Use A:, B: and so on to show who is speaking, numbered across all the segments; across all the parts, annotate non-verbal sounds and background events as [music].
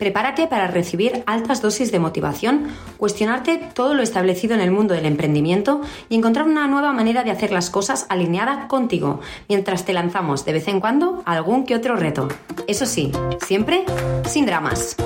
A: Prepárate para recibir altas dosis de motivación, cuestionarte todo lo establecido en el mundo del emprendimiento y encontrar una nueva manera de hacer las cosas alineada contigo, mientras te lanzamos de vez en cuando algún que otro reto. Eso sí, siempre sin dramas.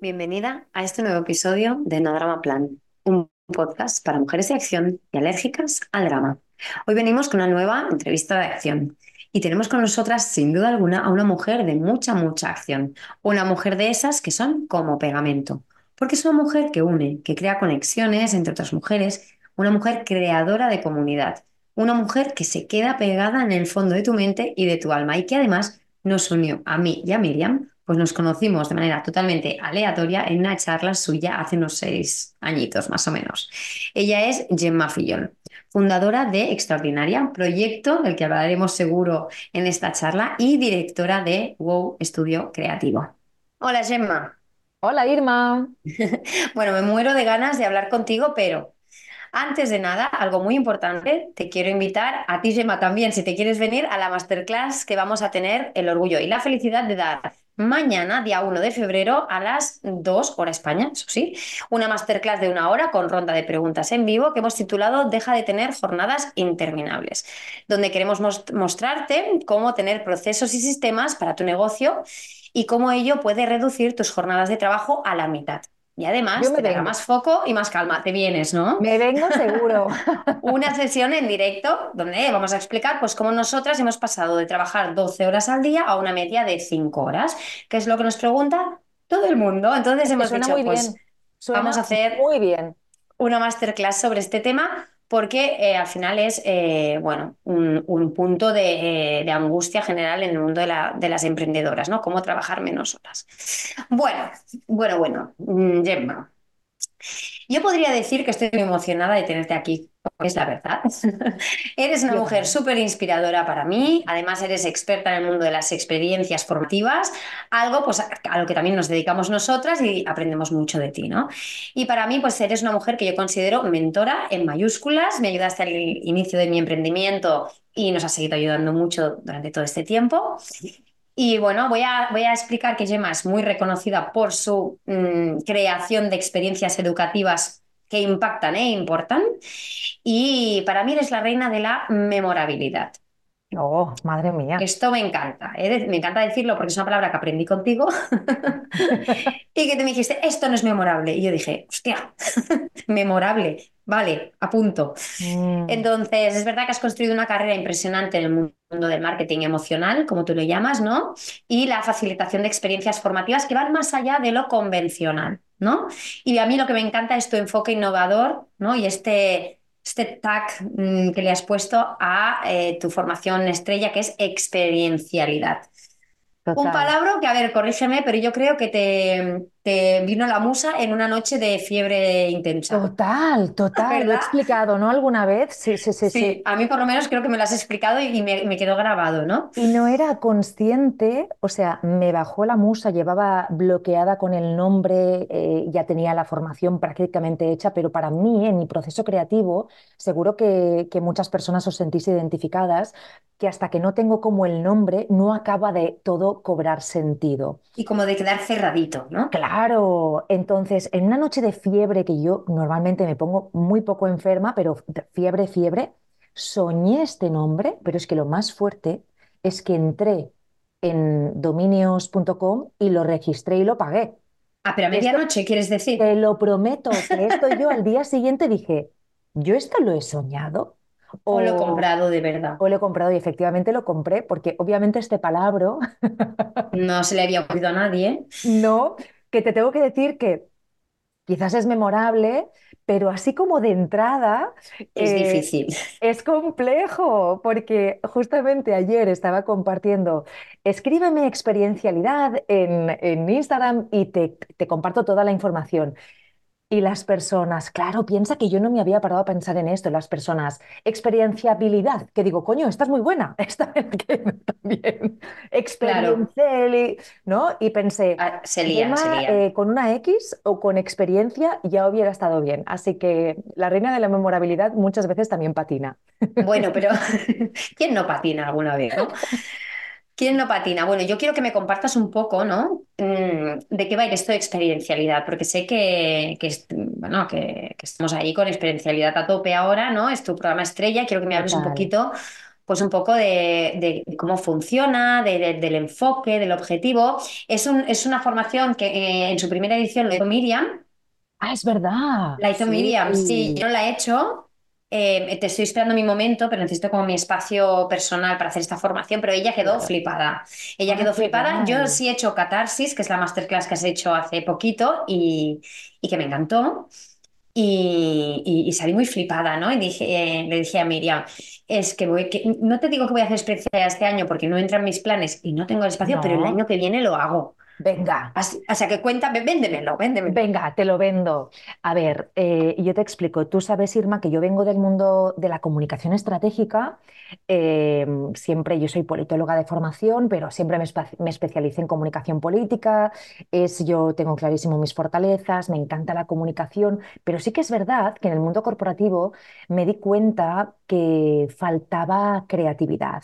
A: Bienvenida a este nuevo episodio de No Drama Plan, un podcast para mujeres de acción y alérgicas al drama. Hoy venimos con una nueva entrevista de acción. Y tenemos con nosotras, sin duda alguna, a una mujer de mucha, mucha acción. Una mujer de esas que son como pegamento. Porque es una mujer que une, que crea conexiones entre otras mujeres, una mujer creadora de comunidad, una mujer que se queda pegada en el fondo de tu mente y de tu alma y que además nos unió a mí y a Miriam, pues nos conocimos de manera totalmente aleatoria en una charla suya hace unos seis añitos más o menos. Ella es Gemma Fillol fundadora de Extraordinaria, proyecto del que hablaremos seguro en esta charla y directora de Wow Estudio Creativo. Hola Gemma.
B: Hola Irma. [laughs]
A: bueno, me muero de ganas de hablar contigo, pero antes de nada, algo muy importante, te quiero invitar a ti, Gemma, también, si te quieres venir a la masterclass que vamos a tener el orgullo y la felicidad de dar mañana, día 1 de febrero, a las 2 hora España, eso sí, una masterclass de una hora con ronda de preguntas en vivo que hemos titulado Deja de tener jornadas interminables, donde queremos mostrarte cómo tener procesos y sistemas para tu negocio y cómo ello puede reducir tus jornadas de trabajo a la mitad. Y además te dará más foco y más calma. Te vienes, ¿no?
B: Me vengo seguro. [laughs]
A: Una sesión en directo donde vamos a explicar pues cómo nosotras hemos pasado de trabajar 12 horas al día a una media de 5 horas, que es lo que nos pregunta todo el mundo. Entonces hemos dicho, muy pues bien. vamos a hacer
B: muy bien.
A: una masterclass sobre este tema porque eh, al final es eh, bueno, un, punto eh, de, angustia general en el mundo de, de, las emprendedoras, ¿no? Cómo trabajar menos horas. Bueno, bueno, bueno, mm, Gemma, yo podría decir que estoy muy emocionada de tenerte aquí, es la verdad. [laughs] eres una mujer súper inspiradora para mí, además eres experta en el mundo de las experiencias formativas, algo pues, a lo que también nos dedicamos nosotras y aprendemos mucho de ti, ¿no? Y para mí, pues eres una mujer que yo considero mentora en mayúsculas, me ayudaste al inicio de mi emprendimiento y nos has seguido ayudando mucho durante todo este tiempo. Y bueno, voy a, voy a explicar que Gemma es muy reconocida por su mm, creación de experiencias educativas que impactan e importan. Y para mí eres la reina de la memorabilidad.
B: Oh, madre mía.
A: Esto me encanta. ¿eh? Me encanta decirlo porque es una palabra que aprendí contigo [laughs] y que te me dijiste, esto no es memorable. Y yo dije, hostia, [laughs] memorable. Vale, a punto. Mm. Entonces, es verdad que has construido una carrera impresionante en el mundo del marketing emocional, como tú lo llamas, ¿no? Y la facilitación de experiencias formativas que van más allá de lo convencional, ¿no? Y a mí lo que me encanta es tu enfoque innovador, ¿no? Y este este tag mm, que le has puesto a eh, tu formación estrella, que es experiencialidad. Un palabra que, a ver, corrígeme, pero yo creo que te, te, vino la musa en una noche de fiebre intensa.
B: Total, total. Lo he explicado, ¿no? ¿Alguna vez? Sí, sí, sí, sí.
A: A mí por lo menos creo que me lo has explicado y me, quedó grabado, ¿no?
B: Y no era consciente, o sea, me bajó la musa, llevaba bloqueada con el nombre, eh, ya tenía la formación prácticamente hecha, pero para mí, en mi proceso creativo, seguro que, que muchas personas os sentís identificadas, que hasta que no tengo como el nombre, no acaba de todo cobrar sentido.
A: Y como de quedar cerradito, ¿no?
B: Claro. Entonces, en una noche de fiebre, que yo normalmente me pongo muy poco enferma, pero fiebre, fiebre, soñé este nombre, pero es que lo más fuerte es que entré en dominios.com y lo registré y lo pagué.
A: Ah, pero a medianoche, ¿quieres decir?
B: Te lo prometo, que esto yo al día siguiente dije, ¿yo esto lo he soñado?
A: O lo he
B: o,
A: comprado de verdad.
B: o lo he comprado y efectivamente lo compré porque obviamente este palabra
A: No se le había ocurrido a nadie.
B: no, que te tengo que decir que quizás es memorable, pero así como de entrada
A: Es
B: eh,
A: difícil.
B: es complejo, porque justamente ayer estaba compartiendo, escríbeme experiencialidad en, en Instagram y te, te comparto toda la información. Y las personas, claro, piensa que yo no me había parado a pensar en esto, las personas, experienciabilidad, que digo, coño, esta es muy buena, [laughs] esta [laughs] también, ¿no? Y pensé,
A: ah, se lía, se lía.
B: eh, con una X o con experiencia ya hubiera estado bien. Así que la reina de la memorabilidad muchas veces también patina.
A: Bueno, pero [laughs] ¿quién no patina alguna vez, no? ¿Quién no patina? Bueno, yo quiero que me compartas un poco, ¿no? Mm, ¿De qué va a ir esto de experiencialidad? Porque sé que, bueno, que, que estamos ahí con experiencialidad a tope ahora, ¿no? Es tu programa estrella. Quiero que me hables un poquito, pues un poco de, de cómo funciona, de- de- del enfoque, del objetivo. Es un, es una formación que eh, en su primera edición lo hizo Miriam.
B: Ah, es verdad.
A: La hizo
B: Sí.
A: Miriam, sí, yo la he hecho. Eh, te estoy esperando mi momento, pero necesito como mi espacio personal para hacer esta formación, pero ella quedó
B: Claro.
A: flipada. Ella
B: Ah,
A: quedó flipada. Yo sí he hecho Catarsis, que es la masterclass que has hecho hace poquito y, y que me encantó. Y, y- y salí muy flipada, ¿no? Y dije, eh, le dije a Miriam, es que voy, que no te digo que voy a hacer experiencia este año porque no entra en mis planes y no tengo el espacio, pero el año que viene lo hago.
B: Venga.
A: Así- o sea que cuéntame, véndemelo, véndemelo.
B: Venga, te lo vendo. A ver, eh, yo te explico. Tú sabes, Irma, que yo vengo del mundo de la comunicación estratégica. Eh, siempre, yo soy politóloga de formación, pero siempre me especialicé en comunicación política. Es, yo tengo clarísimo mis fortalezas, me encanta la comunicación, pero sí que es verdad que en el mundo corporativo me di cuenta que faltaba creatividad,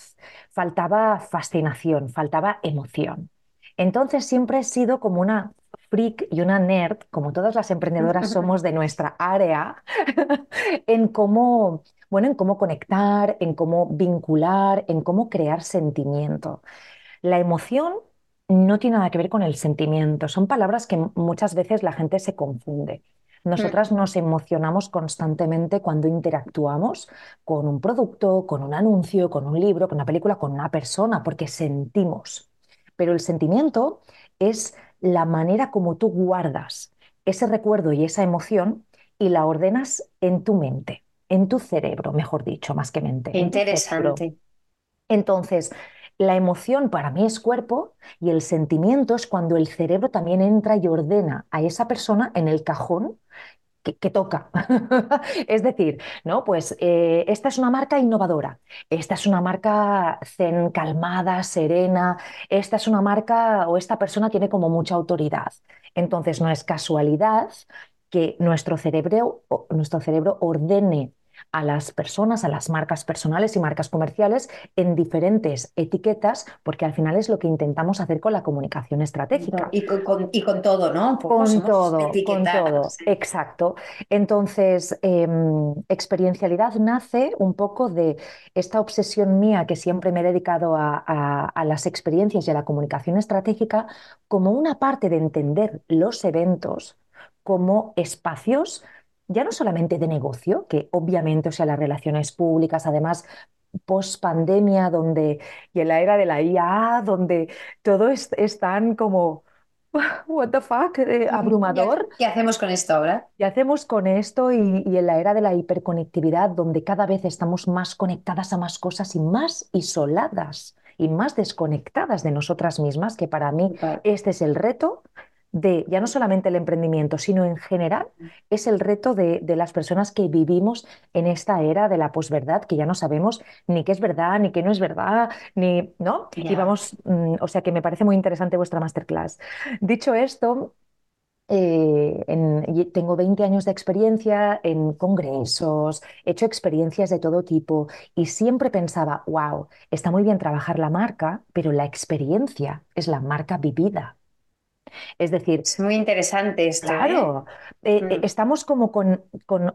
B: faltaba fascinación, faltaba emoción. Entonces siempre he sido como una freak y una nerd, como todas las emprendedoras [laughs] somos de nuestra área, [laughs] en cómo, bueno, en cómo conectar, en cómo vincular, en cómo crear sentimiento. La emoción no tiene nada que ver con el sentimiento, son palabras que muchas veces la gente se confunde. Nosotras nos emocionamos constantemente cuando interactuamos con un producto, con un anuncio, con un libro, con una película, con una persona, porque sentimos. Pero el sentimiento es la manera como tú guardas ese recuerdo y esa emoción y la ordenas en tu mente, en tu cerebro, mejor dicho, más que mente, en
A: interesante.
B: Entonces, la emoción para mí es cuerpo y el sentimiento es cuando el cerebro también entra y ordena a esa persona en el cajón que, toca. [laughs] Es decir, ¿no? Pues eh, esta es una marca innovadora, esta es una marca zen, calmada, serena, esta es una marca o esta persona tiene como mucha autoridad. Entonces, no es casualidad que nuestro cerebro, nuestro cerebro ordene a las personas, a las marcas personales y marcas comerciales en diferentes etiquetas, porque al final es lo que intentamos hacer con la comunicación estratégica.
A: Y con, con- y con todo, ¿no?
B: Con todo, con todo, exacto. Entonces, em, experiencialidad nace un poco de esta obsesión mía que siempre me he dedicado a, a- a las experiencias y a la comunicación estratégica como una parte de entender los eventos como espacios, ya no solamente de negocio, que obviamente, o sea, las relaciones públicas, además, post pandemia, donde, y en la era de la IA, donde todo es, es tan como [laughs] What the fuck, eh, [laughs]
A: ¿Qué,
B: abrumador.
A: qué hacemos con esto ahora?
B: ¿Qué hacemos con esto? Y, y en la era de la hiperconectividad, donde cada vez estamos más conectadas a más cosas y más isoladas y más desconectadas de nosotras mismas, que para mí este es el reto de ya no solamente el emprendimiento, sino en general es el reto de, de las personas que vivimos en esta era de la posverdad, que ya no sabemos ni qué es verdad, ni qué no es verdad, ni, ¿no? Y vamos, mm, o sea que me parece muy interesante vuestra masterclass. Dicho esto, eh, en- tengo 20 años de experiencia en congresos, he hecho experiencias de todo tipo y siempre pensaba, wow, está muy bien trabajar la marca, pero la experiencia es la marca vivida. Es decir,
A: Es muy interesante esto, ¿eh?
B: Claro, eh, eh,
A: Mm.
B: estamos como con, con-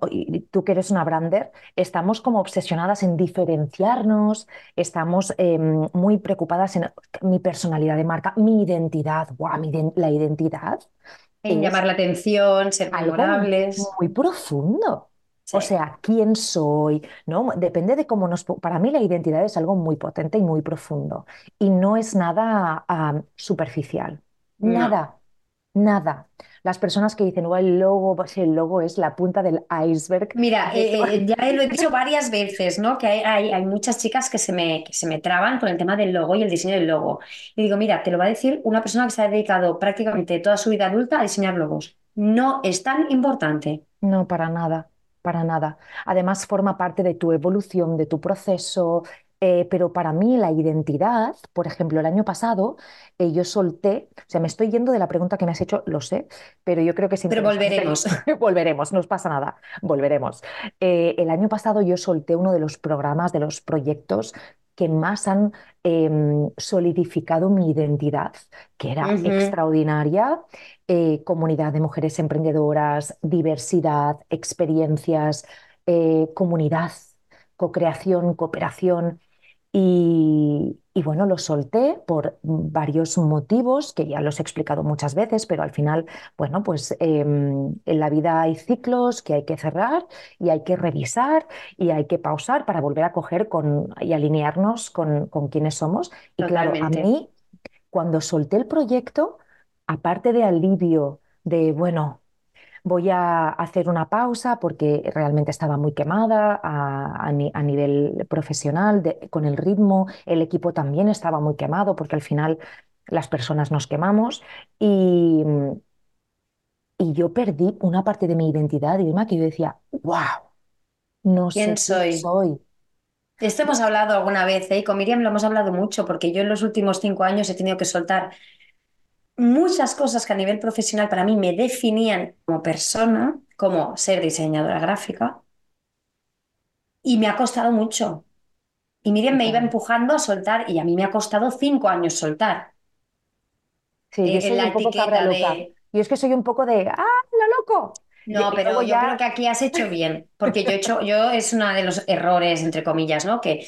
B: tú que eres una brander, estamos como obsesionadas en diferenciarnos, estamos em, muy preocupadas en mi personalidad de marca, mi identidad. Guau, mi iden- la identidad
A: En llamar la atención, ser
B: algo
A: memorables.
B: muy profundo. O sea, quién soy, ¿no? Depende de cómo nos... Para mí la identidad es algo muy potente y muy profundo y no es nada superficial. Nada, nada. Las personas que dicen, oh, el logo, pues el logo es la punta del iceberg.
A: Mira, [laughs] eh, eh, ya lo he dicho varias veces, ¿no? Que hay, hay- hay muchas chicas que se me, que se me traban con el tema del logo y el diseño del logo. Y digo, mira, te lo va a decir una persona que se ha dedicado prácticamente toda su vida adulta a diseñar logos. No es tan importante.
B: No, para nada, para nada. Además, forma parte de tu evolución, de tu proceso, eh, pero para mí la identidad, por ejemplo, el año pasado eh, yo solté, o sea, me estoy yendo de la pregunta que me has hecho, lo sé, pero yo creo que es
A: Pero [laughs] volveremos. [laughs]
B: Volveremos, no os pasa nada, volveremos. Eh, el año pasado yo solté uno de los programas, de los proyectos que más han em, solidificado mi identidad, que era extraordinaria eh, comunidad de mujeres emprendedoras, diversidad, experiencias, eh, comunidad, co-creación, cooperación. Y, y bueno, lo solté por varios motivos que ya los he explicado muchas veces, pero al final, bueno, pues em, en la vida hay ciclos que hay que cerrar y hay que revisar y hay que pausar para volver a coger con, y alinearnos con, con quienes somos. Y claro, a mí cuando solté el proyecto, aparte de alivio, de, bueno, voy a hacer una pausa porque realmente estaba muy quemada a, a ni- a nivel profesional, de- con el ritmo, el equipo también estaba muy quemado porque al final las personas nos quemamos y, y yo perdí una parte de mi identidad, Irma, que yo decía, wow, no
A: ¿Quién
B: sé quién
A: soy?
B: soy.
A: De esto hemos hablado alguna vez, ¿eh? Y con Miriam lo hemos hablado mucho, porque yo en los últimos cinco años he tenido que soltar muchas cosas que a nivel profesional para mí me definían como persona, como ser diseñadora gráfica, y me ha costado mucho. Y Miriam me iba empujando a soltar, y a mí me ha costado cinco años soltar
B: Sí,
A: eh, en
B: soy
A: la
B: un poco cabra
A: etiqueta
B: loca.
A: de
B: Yo es que soy un poco de, ¡ah, lo loco!
A: No, pero yo creo que aquí has hecho bien, porque yo he hecho, yo es uno de los errores, entre comillas, ¿no? Que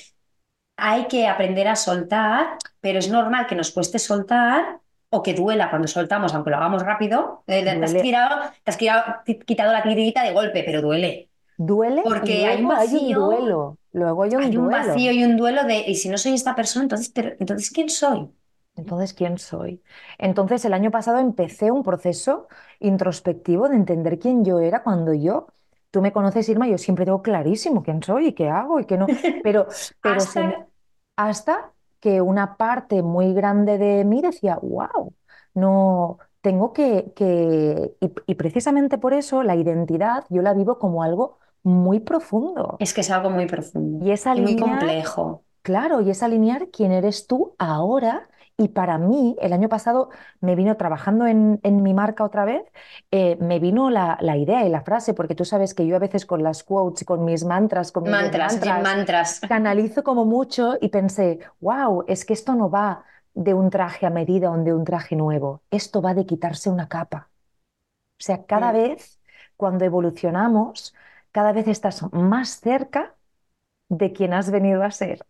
A: hay que aprender a soltar, pero es normal que nos cueste soltar o que duela cuando soltamos, aunque lo hagamos rápido. Eh, Te has te quitado, la tirita de golpe, pero duele,
B: duele
A: porque hay un
B: luego hay un
A: vacío,
B: duelo, luego hay un
A: hay un vacío y un duelo de, y si no soy esta persona, entonces, pero, entonces ¿quién soy?
B: Entonces, ¿quién soy? Entonces, el año pasado empecé un proceso introspectivo de entender quién yo era cuando yo, tú me conoces, Irma, yo siempre tengo clarísimo quién soy y qué hago y qué no, pero, [laughs] pero me-
A: Hasta,
B: hasta que una parte muy grande de mí decía, wow, no, tengo que, que... Y, y precisamente por eso la identidad yo la vivo como algo muy profundo
A: es que es algo muy profundo
B: y es
A: y muy
B: alinear
A: complejo.
B: Claro, y es alinear quién eres tú ahora. Y para mí, el año pasado me vino trabajando en, en mi marca otra vez, eh, me vino la, la idea y la frase, porque tú sabes que yo a veces con las quotes, con mis mantras, con mis
A: Mantras,
B: mantras,
A: mantras. [laughs]
B: canalizo como mucho y pensé, wow, es que esto no va de un traje a medida o de un traje nuevo, esto va de quitarse una capa. O sea, cada vez cuando evolucionamos, cada vez estás más cerca de quien has venido a ser.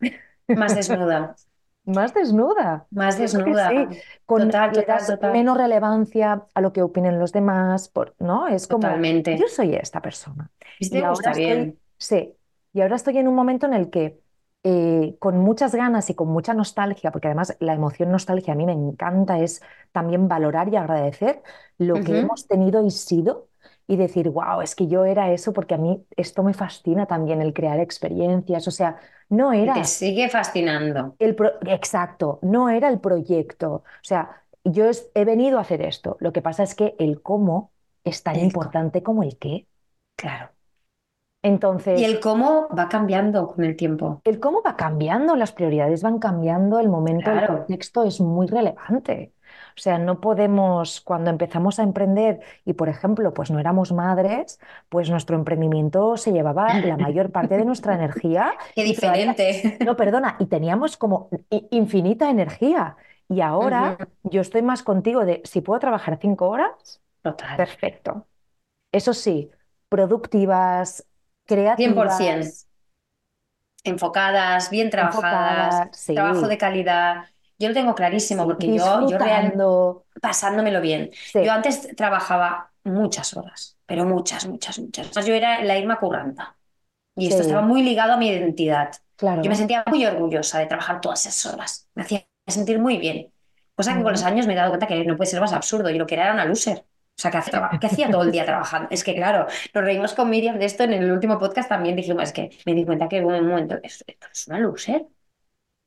A: Más [laughs] desnuda.
B: Más desnuda.
A: Más
B: Yo
A: desnuda.
B: sí. Con,
A: Total,
B: le
A: total,
B: das
A: total.
B: menos relevancia a lo que opinen los demás, por- ¿no? Es como, yo
A: Totalmente.
B: soy esta persona.
A: Y si
B: Y
A: te
B: ahora
A: gusta
B: estoy,
A: bien.
B: sí, y ahora estoy en un momento en el que eh, con muchas ganas y con mucha nostalgia, porque además la emoción nostalgia a mí me encanta, es también valorar y agradecer lo que hemos tenido y sido. Y decir, wow, es que yo era eso porque a mí esto me fascina también, el crear experiencias. O sea, no
A: Y te
B: era
A: sigue fascinando.
B: el pro- exacto, no era el proyecto. O sea, yo es- he venido a hacer esto. Lo que pasa es que el cómo es tan
A: El
B: importante como el qué.
A: claro. Y
B: Entonces,
A: el cómo va cambiando con el tiempo.
B: el cómo va cambiando, las prioridades van cambiando, el momento, el
A: Claro.
B: contexto es muy relevante. O sea, no podemos, cuando empezamos a emprender y, por ejemplo, pues no éramos madres, pues nuestro emprendimiento se llevaba la mayor parte de nuestra energía [laughs]
A: Qué
B: todavía,
A: diferente.
B: no, perdona, y teníamos como infinita energía. Y ahora yo estoy más contigo de si puedo trabajar cinco horas,
A: Total.
B: perfecto. Eso sí, productivas,
A: 100%.
B: creativas,
A: Enfocadas, bien trabajadas, trabajo de calidad. Yo lo tengo clarísimo porque yo, yo real, pasándomelo bien.
B: sí,
A: Yo antes trabajaba muchas horas, pero muchas, muchas, muchas. Además, yo era la Irma curranta y esto estaba muy ligado a mi identidad. Yo me
B: claro.
A: sentía muy orgullosa de trabajar todas esas horas. Me hacía sentir muy bien. Cosa que con los años me he dado cuenta que no puede ser más absurdo. Yo lo que era era una loser. O sea, que hacía, que hacía todo el día [laughs] trabajando. Es que, claro, nos reímos con Miriam de esto en el último podcast también. Dijimos, es que me di cuenta que en un momento, esto, esto es una loser.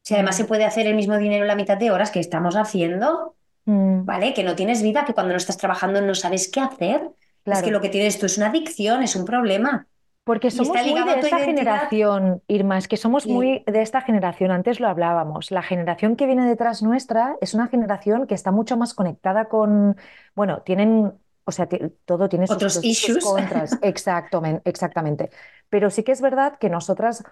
A: Si además se puede hacer el mismo dinero en la mitad de horas que estamos haciendo,
B: mm,
A: ¿vale? Que no tienes vida, que cuando no estás trabajando no sabes qué hacer. Es que lo que tienes tú es una adicción, es un problema.
B: Porque somos muy de esta generación, Irma, es que somos
A: Sí.
B: muy de esta generación, antes lo hablábamos, la generación que viene detrás nuestra es una generación que está mucho más conectada con, bueno, tienen, o sea, todo tiene sus
A: Otros
B: y sus
A: issues.
B: contras, [laughs] exactamente, exactamente. Pero sí que es verdad que nosotras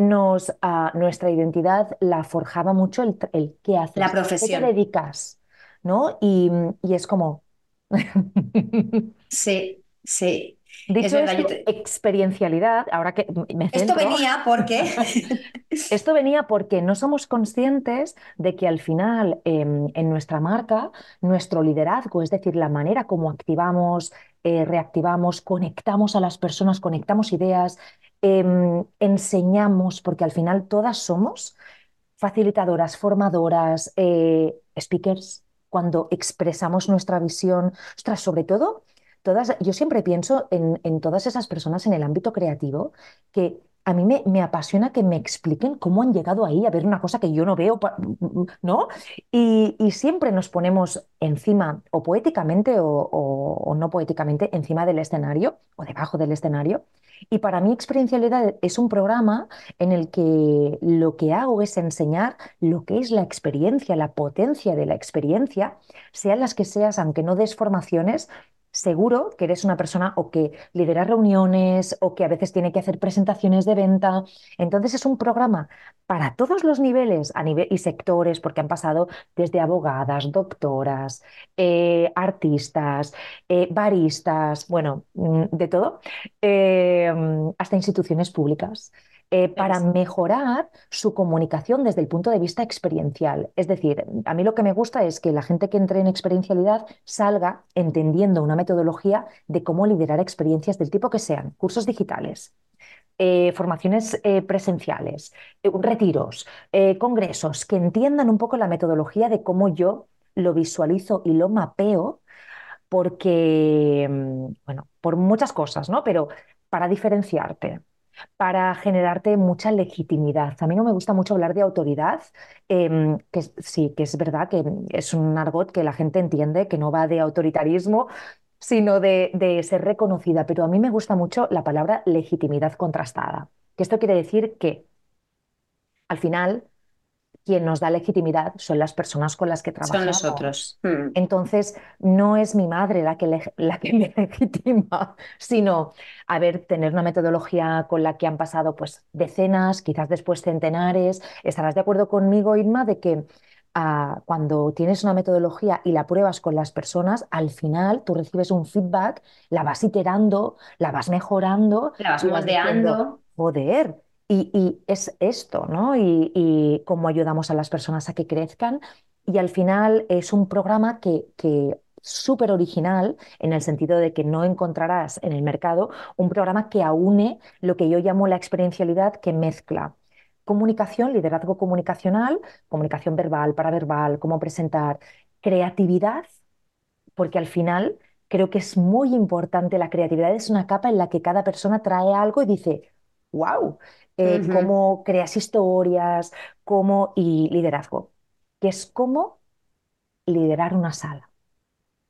B: nos, ah, nuestra identidad la forjaba mucho el, el qué
A: La
B: haces, a qué te
A: profesión.
B: dedicas, ¿no? Y, y es como... [laughs]
A: Sí, sí. Es
B: Dicho esto,
A: te-
B: experiencialidad, ahora que me
A: Esto venía porque [laughs]
B: esto venía porque no somos conscientes de que al final em, en nuestra marca, nuestro liderazgo, es decir, la manera como activamos, eh, reactivamos, conectamos a las personas, conectamos ideas, em, enseñamos, porque al final todas somos facilitadoras, formadoras, eh, speakers, cuando expresamos nuestra visión, ostras, sobre todo, todas, yo siempre pienso en, todas esas personas en el ámbito creativo que a mí me, me apasiona que me expliquen cómo han llegado ahí a ver una cosa que yo no veo, ¿no? Y, y siempre nos ponemos encima, o poéticamente o- o no poéticamente, encima del escenario o debajo del escenario. Y para mí, Experiencialidad es un programa en el que lo que hago es enseñar lo que es la experiencia, la potencia de la experiencia, sean las que seas, aunque no des formaciones, seguro que eres una persona o que lidera reuniones o que a veces tiene que hacer presentaciones de venta. Entonces es un programa para todos los niveles y sectores, porque han pasado desde abogadas, doctoras, eh, artistas, eh, baristas, bueno, mm, de todo eh, hasta instituciones públicas, eh, para mejorar su comunicación desde el punto de vista experiencial. Es decir, a mí lo que me gusta es que la gente que entre en experiencialidad salga entendiendo una metodología de cómo liderar experiencias del tipo que sean, cursos digitales. eh, formaciones eh, presenciales, eh, retiros, congresos, que entiendan un poco la metodología de cómo yo lo visualizo y lo mapeo porque, mm, bueno, por muchas cosas, ¿no? Pero para diferenciarte, para generarte mucha legitimidad. A mí no me gusta mucho hablar de autoridad, em, que sí, que es verdad que es un argot que la gente entiende, que no va de autoritarismo, sino de, de ser reconocida, pero a mí me gusta mucho la palabra legitimidad contrastada, que esto quiere decir que al final quien nos da legitimidad son las personas con las que
A: Son los
B: trabajamos.
A: otros. Mm.
B: Entonces, no es mi madre la que, le- la que [laughs] me legitima, sino, a ver, tener una metodología con la que han pasado pues decenas, quizás después centenares. Estarás de acuerdo conmigo, Irma, de que ah, cuando tienes una metodología y la pruebas con las personas, al final tú recibes un feedback, la vas iterando, la vas mejorando
A: La vas moldeando.
B: joder. Y, es esto, ¿no? Y, y cómo ayudamos a las personas a que crezcan. Y al final es un programa que, que súper original en el sentido de que no encontrarás en el mercado un programa que aúne lo que yo llamo la experiencialidad que mezcla comunicación, liderazgo comunicacional, comunicación verbal, paraverbal, cómo presentar, creatividad, porque al final creo que es muy importante, la creatividad es una capa en la que cada persona trae algo y dice, wow, Cómo creas historias, cómo, y liderazgo, que es cómo liderar una sala.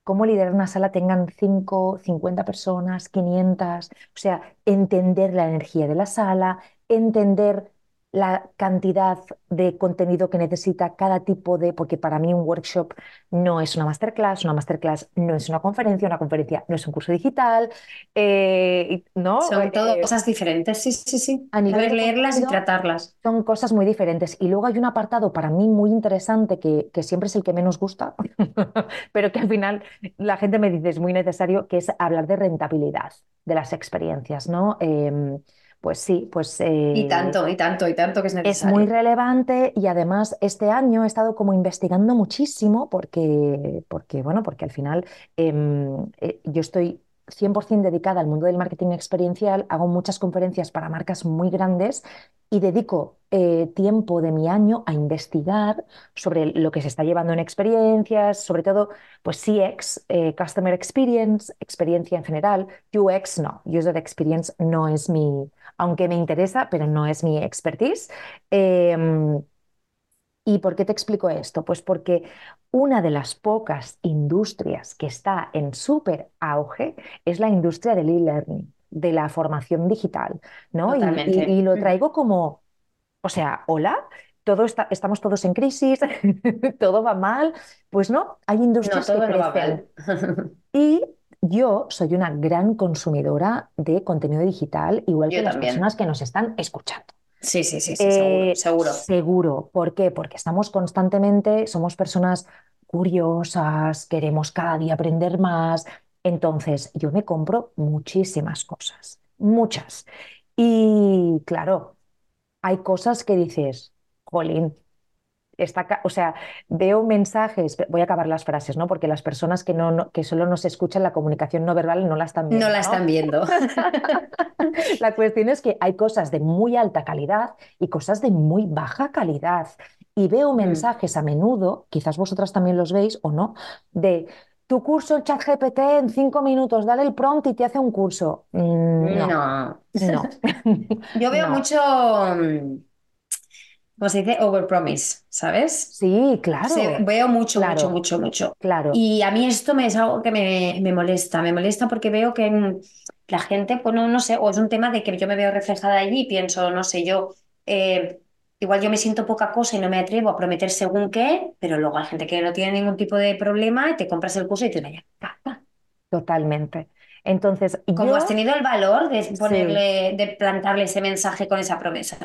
B: Cómo liderar una sala tengan 5, 50 personas, 500, o sea, entender la energía de la sala, entender la cantidad de contenido que necesita cada tipo de, porque para mí un workshop no es una masterclass, una masterclass no es una conferencia, una conferencia no es un curso digital, eh, ¿no?
A: Son todo
B: Eh,
A: cosas diferentes. Sí, sí, sí.
B: a nivel
A: Saber leerlas y tratarlas.
B: son cosas muy diferentes. Y luego hay un apartado para mí muy interesante que, que siempre es el que menos gusta, [laughs] pero que al final la gente me dice es muy necesario, que es hablar de rentabilidad de las experiencias, ¿no? Em, Pues sí, pues
A: Y
B: eh,
A: tanto, y tanto, y tanto que es
B: es muy
A: necesario.
B: relevante y además este año he estado como investigando muchísimo porque, porque bueno, porque al final em, eh, yo estoy 100% dedicada al mundo del marketing experiencial, hago muchas conferencias para marcas muy grandes y dedico eh, tiempo de mi año a investigar sobre lo que se está llevando en experiencias, sobre todo pues CX, eh, Customer Experience, experiencia en general, UX no, User Experience no es mi, aunque me interesa, pero no es mi expertise. Em, ¿y por qué te explico esto? Pues porque una de las pocas industrias que está en súper auge es la industria del e-learning, de la formación digital, ¿no? Y, y-
A: Totalmente.
B: y lo
A: Mm.
B: traigo como, o sea, hola, todo está, estamos todos en crisis, [laughs] todo va mal. Pues no, hay
A: No,
B: industrias que
A: todo no va
B: crecen.
A: mal. [laughs]
B: Y yo soy una gran consumidora de contenido digital, igual que las personas que nos están escuchando.
A: Sí, sí, sí, sí, seguro,
B: Eh,
A: seguro.
B: seguro. ¿Por qué? Porque estamos constantemente, somos personas curiosas, queremos cada día aprender más. Entonces, yo me compro muchísimas cosas, muchas. Y claro, hay cosas que dices, jolín, está, o sea, veo mensajes, voy a acabar las frases, ¿no? Porque las personas que, no, no- que solo nos escuchan la comunicación no verbal no la están
A: No
B: viendo,
A: la
B: ¿no?
A: están viendo. [laughs]
B: La cuestión es que hay cosas de muy alta calidad y cosas de muy baja calidad. Y veo
A: Mm.
B: mensajes a menudo, quizás vosotras también los veis o no, de tu curso en ChatGPT en cinco minutos, dale el prompt y te hace un curso. Mm, no,
A: No.
B: no,
A: Yo [laughs] veo mucho, mm, ¿cómo se dice? Overpromise, ¿sabes?
B: Sí, claro,
A: veo mucho, mucho,
B: claro,
A: mucho, mucho.
B: claro.
A: Y a mí esto me es algo que me, me molesta. Me molesta porque veo que mm, la gente, pues no, no sé, o es un tema de que yo me veo reflejada allí y pienso, no sé, yo, eh, igual yo me siento poca cosa y no me atrevo a prometer según qué, pero luego hay gente que no tiene ningún tipo de problema y te compras el curso y dices, vaya, caca".
B: Totalmente. Entonces,
A: ¿Cómo has tenido el valor de
B: sí,
A: ponerle, de plantarle ese mensaje con esa promesa?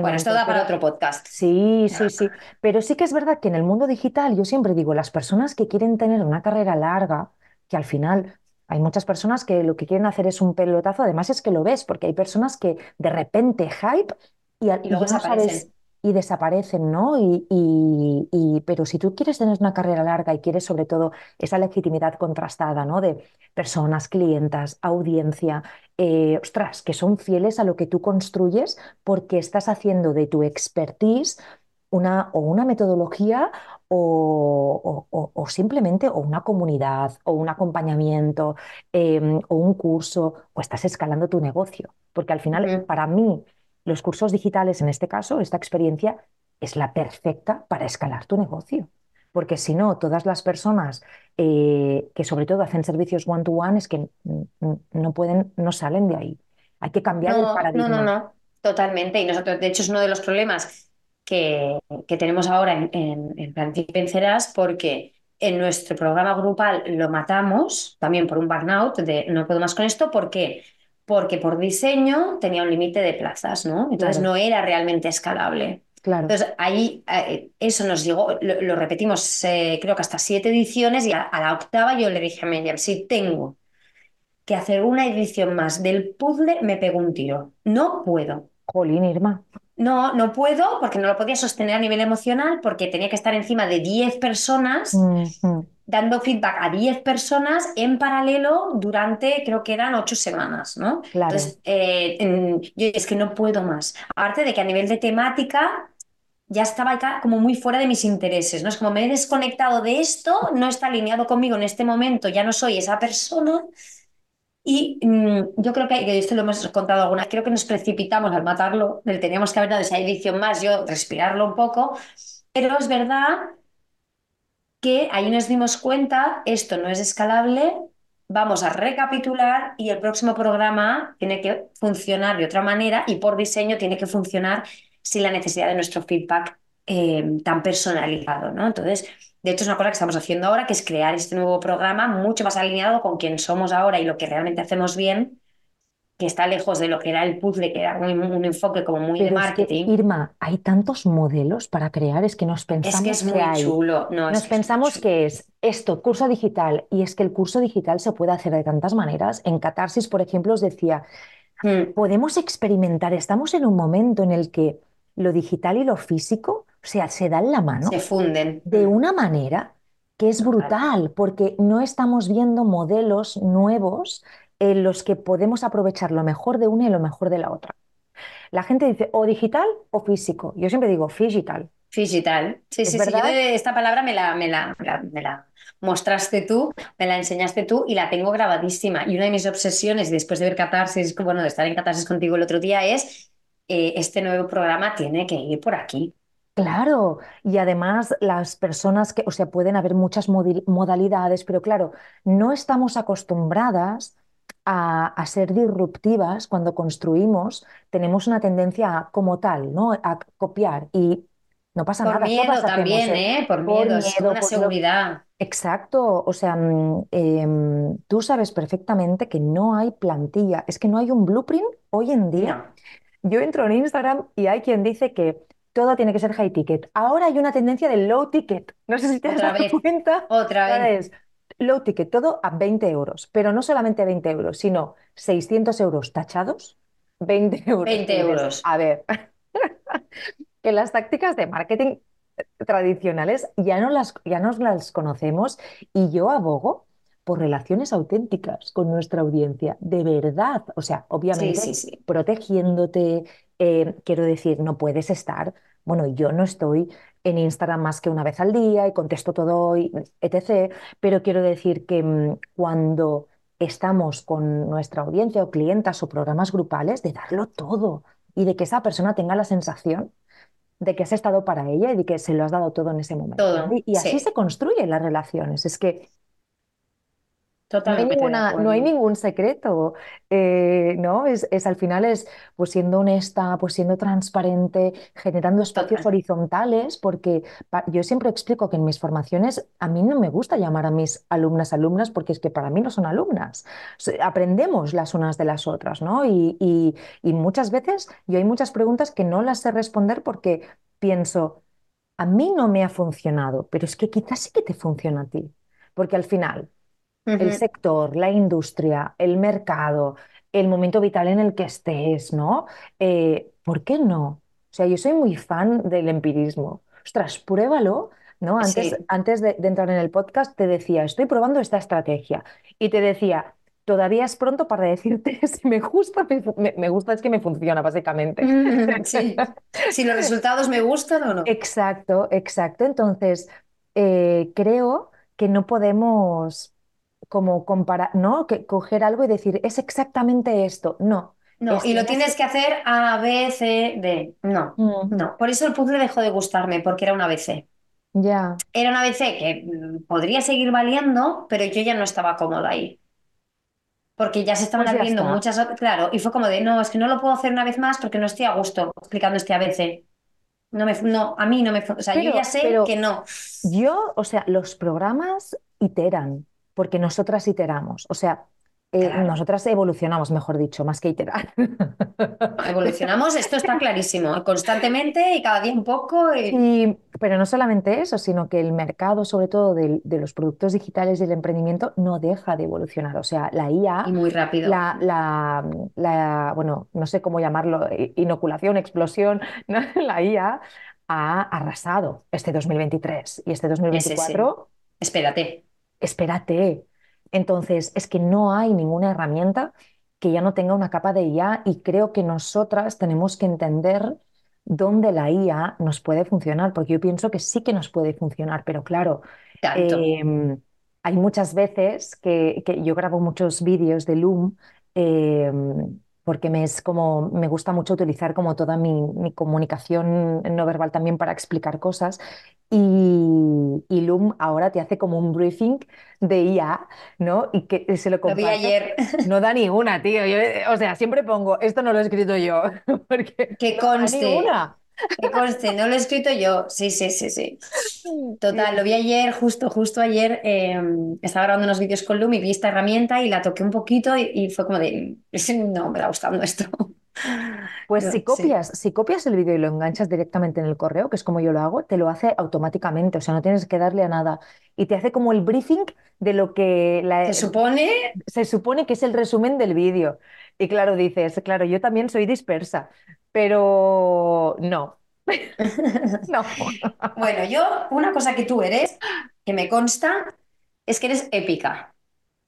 A: Bueno, esto
B: totalmente,
A: da para
B: pero
A: otro podcast.
B: sí, sí, sí. Pero sí que es verdad que en el mundo digital, yo siempre digo, las personas que quieren tener una carrera larga, que al final hay muchas personas que lo que quieren hacer es un pelotazo, además es que lo ves, porque hay personas que de repente hype y,
A: Y
B: y
A: luego
B: ya no sabes. Y desaparecen, ¿no? Y, y- y- pero si tú quieres tener una carrera larga y quieres sobre todo esa legitimidad contrastada, ¿no? De personas, clientas, audiencia, eh, ostras, que son fieles a lo que tú construyes porque estás haciendo de tu expertise una, o una metodología o, o- o- o simplemente o una comunidad o un acompañamiento em, o un curso o estás escalando tu negocio. Porque al final, para mí, los cursos digitales, en este caso, esta experiencia es la perfecta para escalar tu negocio. Porque si no, todas las personas eh, que sobre todo hacen servicios one-to-one es que no pueden, no salen de ahí. Hay que cambiar el
A: No, no, no,
B: paradigma.
A: no, totalmente. Y nosotros, de hecho, es uno de los problemas que, que tenemos ahora en, en, en Vencerás, porque en nuestro programa grupal lo matamos también por un burnout de no puedo más con esto. ¿Por qué? Porque por diseño tenía un límite de plazas, ¿no? Entonces
B: Claro,
A: no era realmente escalable.
B: claro.
A: Entonces ahí eh, eso nos llegó, lo, lo repetimos eh, creo que hasta siete ediciones y a, a la octava yo le dije a Miriam, si tengo que hacer una edición más del puzzle, me pego un tiro. No puedo.
B: Jolín, Irma.
A: No, no puedo porque no lo podía sostener a nivel emocional porque tenía que estar encima de 10 personas
B: Mm,
A: dando feedback a 10 personas en paralelo durante, creo que eran 8 semanas, ¿no?
B: claro,
A: Entonces, eh, yo es que no puedo más. Aparte de que a nivel de temática ya estaba acá como muy fuera de mis intereses, ¿no? Es como me he desconectado de esto, no está alineado conmigo en este momento, ya no soy esa persona y mm, yo creo que, que esto lo hemos contado alguna creo que nos precipitamos al matarlo, le teníamos que haber dado esa edición más, yo respirarlo un poco, pero es verdad que ahí nos dimos cuenta, esto no es escalable, vamos a recapitular y el próximo programa tiene que funcionar de otra manera y por diseño tiene que funcionar sin la necesidad de nuestro feedback eh, tan personalizado, ¿no? Entonces, de hecho es una cosa que estamos haciendo ahora, que es crear este nuevo programa mucho más alineado con quien somos ahora y lo que realmente hacemos bien, que está lejos de lo que era el puzzle, que era un, un enfoque como muy de
B: pero es que,
A: marketing.
B: Irma, hay tantos modelos para crear, es que nos
A: Es que es
B: pensamos que
A: muy
B: hay,
A: chulo, no,
B: nos
A: es
B: pensamos
A: chulo.
B: que es esto, curso digital, y es que el curso digital se puede hacer de tantas maneras. En Catarsis, por ejemplo, os decía,
A: Mm,
B: podemos experimentar, estamos en un momento en el que lo digital y lo físico, o sea, se dan la
A: se
B: mano
A: funden.
B: de
A: Mm,
B: una manera que es brutal, porque no estamos viendo modelos nuevos en los que podemos aprovechar lo mejor de una y lo mejor de la otra. La gente dice o digital o físico. Yo siempre digo digital.
A: Digital. Sí,
B: ¿Es
A: sí, sí. Yo de esta palabra me la, me la, me la, me la mostraste tú, me la enseñaste tú y la tengo grabadísima. Y una de mis obsesiones, después de ver Catarsis, bueno, de estar en Catarsis contigo el otro día, es eh, este nuevo programa tiene que ir por aquí.
B: Claro, y además las personas que, o sea, pueden haber muchas modalidades, pero claro, no estamos acostumbradas a, a ser disruptivas cuando construimos, tenemos una tendencia a, como tal, ¿no? A copiar y no pasa
A: Por
B: nada,
A: miedo también,
B: ¿eh?
A: ¿eh? Por
B: Por
A: miedo, es una
B: por lo-
A: seguridad.
B: Exacto, o sea, mm, em, tú sabes perfectamente que no hay plantilla, es que no hay un blueprint hoy en día
A: No,
B: yo entro en Instagram y hay quien dice que todo tiene que ser high ticket. Ahora hay una tendencia del low ticket. No sé si te has
A: otra
B: dado
A: vez,
B: cuenta.
A: otra vez.
B: Low ticket, todo a 20 euros. Pero no solamente 20 euros, sino 600 euros tachados, 20 [laughs] euros.
A: 20
B: Y dices,
A: euros.
B: a ver, [laughs] que las tácticas de marketing tradicionales ya no las, ya nos las conocemos y yo abogo por relaciones auténticas con nuestra audiencia, de verdad. O sea,
A: Sí,
B: obviamente
A: sí, sí.
B: protegiéndote, eh, quiero decir, no puedes estar, bueno, yo no estoy en Instagram más que una vez al día y contesto todo, y, etc. Pero quiero decir que mm, cuando estamos con nuestra audiencia o clientas o programas grupales, de darlo todo y de que esa persona tenga la sensación de que has estado para ella y de que se lo has dado todo en ese momento.
A: Todo,
B: Y, y así se construyen las relaciones. Es que no hay ninguna, no ningún secreto, eh, ¿no? Es, es al final es pues siendo honesta, pues siendo transparente, generando espacios
A: Total.
B: horizontales, porque yo siempre explico que en mis formaciones a mí no me gusta llamar a mis alumnas alumnas porque es que para mí no son alumnas. Aprendemos las unas de las otras, ¿no? Y, y, y muchas veces yo hay muchas preguntas que no las sé responder porque pienso, a mí no me ha funcionado, pero es que quizás sí que te funciona a ti, porque al final el sector, la industria, el mercado, el momento vital en el que estés, ¿no? Eh, ¿por qué no? O sea, yo soy muy fan del empirismo. Ostras, pruébalo, ¿no? Antes,
A: Sí.
B: antes de, de entrar en el podcast te decía, estoy probando esta estrategia. Y te decía, todavía es pronto para decirte [laughs] si me gusta, me, me- me gusta es que me funciona, básicamente.
A: Sí. [laughs] Si los resultados me gustan o no.
B: Exacto, exacto. Entonces, eh, creo que no podemos como comparar, ¿no? Que coger algo y decir, es exactamente esto. No,
A: No, y lo
B: en
A: tienes que hacer A, B, C, D. No,
B: Mm,
A: no. Por eso el puzzle dejó de gustarme, porque era una ABC.
B: ya,
A: Era una ABC que mm, podría seguir valiendo, pero yo ya no estaba cómoda ahí. Porque ya se estaban
B: pues
A: abriendo muchas, ot- claro, y fue como de, no, es que no lo puedo hacer una vez más porque no estoy a gusto explicando este ABC. No me, no, a mí no me, o sea, yo ya sé que no.
B: yo, o sea, los programas iteran, porque nosotras iteramos. O sea, eh,
A: Claro.
B: nosotras evolucionamos, mejor dicho, más que iterar. [laughs]
A: Evolucionamos, esto está clarísimo, constantemente y cada día un poco. y-
B: Y, pero no solamente eso, sino que el mercado, sobre todo del- de, los productos digitales y el emprendimiento, no deja de evolucionar. O sea, la
A: y
B: IA,
A: muy rápido.
B: la, la, la- bueno, no sé cómo llamarlo, inoculación, explosión, [laughs] ¿no? La IA ha arrasado este 2023 y este
A: Ese sí.
B: 2024,
A: Espérate.
B: Espérate. Entonces, es que no hay ninguna herramienta que ya no tenga una capa de IA y creo que nosotras tenemos que entender dónde la IA nos puede funcionar, porque yo pienso que sí que nos puede funcionar, pero claro, em, hay muchas veces que, que yo grabo muchos vídeos de Loom em, porque me es como me gusta mucho utilizar como toda mi, mi comunicación no verbal también para explicar cosas y, y Loom ahora te hace como un briefing de IA, ¿no? Y que se lo
A: Lo vi
B: comparte.
A: ayer.
B: No da ni una, tío. Yo, o sea, siempre pongo, esto no lo he escrito yo, [laughs] porque
A: Que
B: no da ni
A: conste,
B: una.
A: Que conste, no lo he escrito yo. Sí, sí, sí, sí. [laughs] Total, lo vi ayer, justo, justo ayer. eh, estaba grabando unos vídeos con Loom y vi esta herramienta y la toqué un poquito y, y fue como de, no, me está gustando esto.
B: Pues
A: Pero
B: si
A: sí,
B: copias, si copias el vídeo y lo enganchas directamente en el correo, que es como yo lo hago, te lo hace automáticamente, o sea, no tienes que darle a nada. Y te hace como el briefing de lo que
A: se supone,
B: se supone que es el resumen del vídeo. Y claro, dices, claro, yo también soy dispersa, pero no, [laughs] no.
A: Bueno, yo, una cosa que tú eres, que me consta, es que eres épica,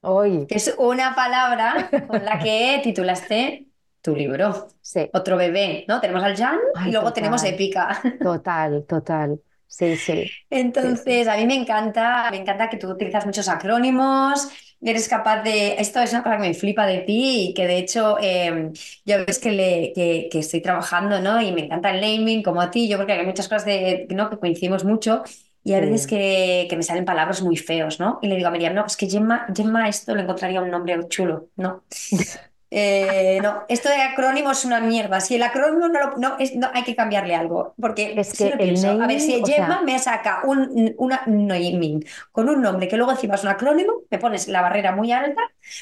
B: Hoy,
A: que es una palabra con la que titulaste tu libro.
B: sí.
A: Otro bebé, ¿no? Tenemos al Jan y luego tenemos épica.
B: total, total. Sí, sí, sí, sí.
A: Entonces, a mí me encanta, me encanta que tú utilizas muchos acrónimos, eres capaz de, esto es una cosa que me flipa de ti y que de hecho eh, yo ves que, le, que, que estoy trabajando, ¿no? Y me encanta el naming como a ti, yo creo que hay muchas cosas de, ¿no? que coincidimos mucho y a veces
B: Sí.
A: que, que me salen palabras muy feos, ¿no? Y le digo a Miriam, no, es que Gemma, Gemma esto le encontraría un nombre chulo, ¿no? [laughs] Eh, no, esto de acrónimo es una mierda. Si el acrónimo no, lo- no, es, no hay que cambiarle algo, porque
B: Es
A: si
B: que
A: lo pienso, a ver, si Gemma
B: sea,
A: me saca un una naming con un nombre que luego encima es un acrónimo, me pones la barrera muy alta,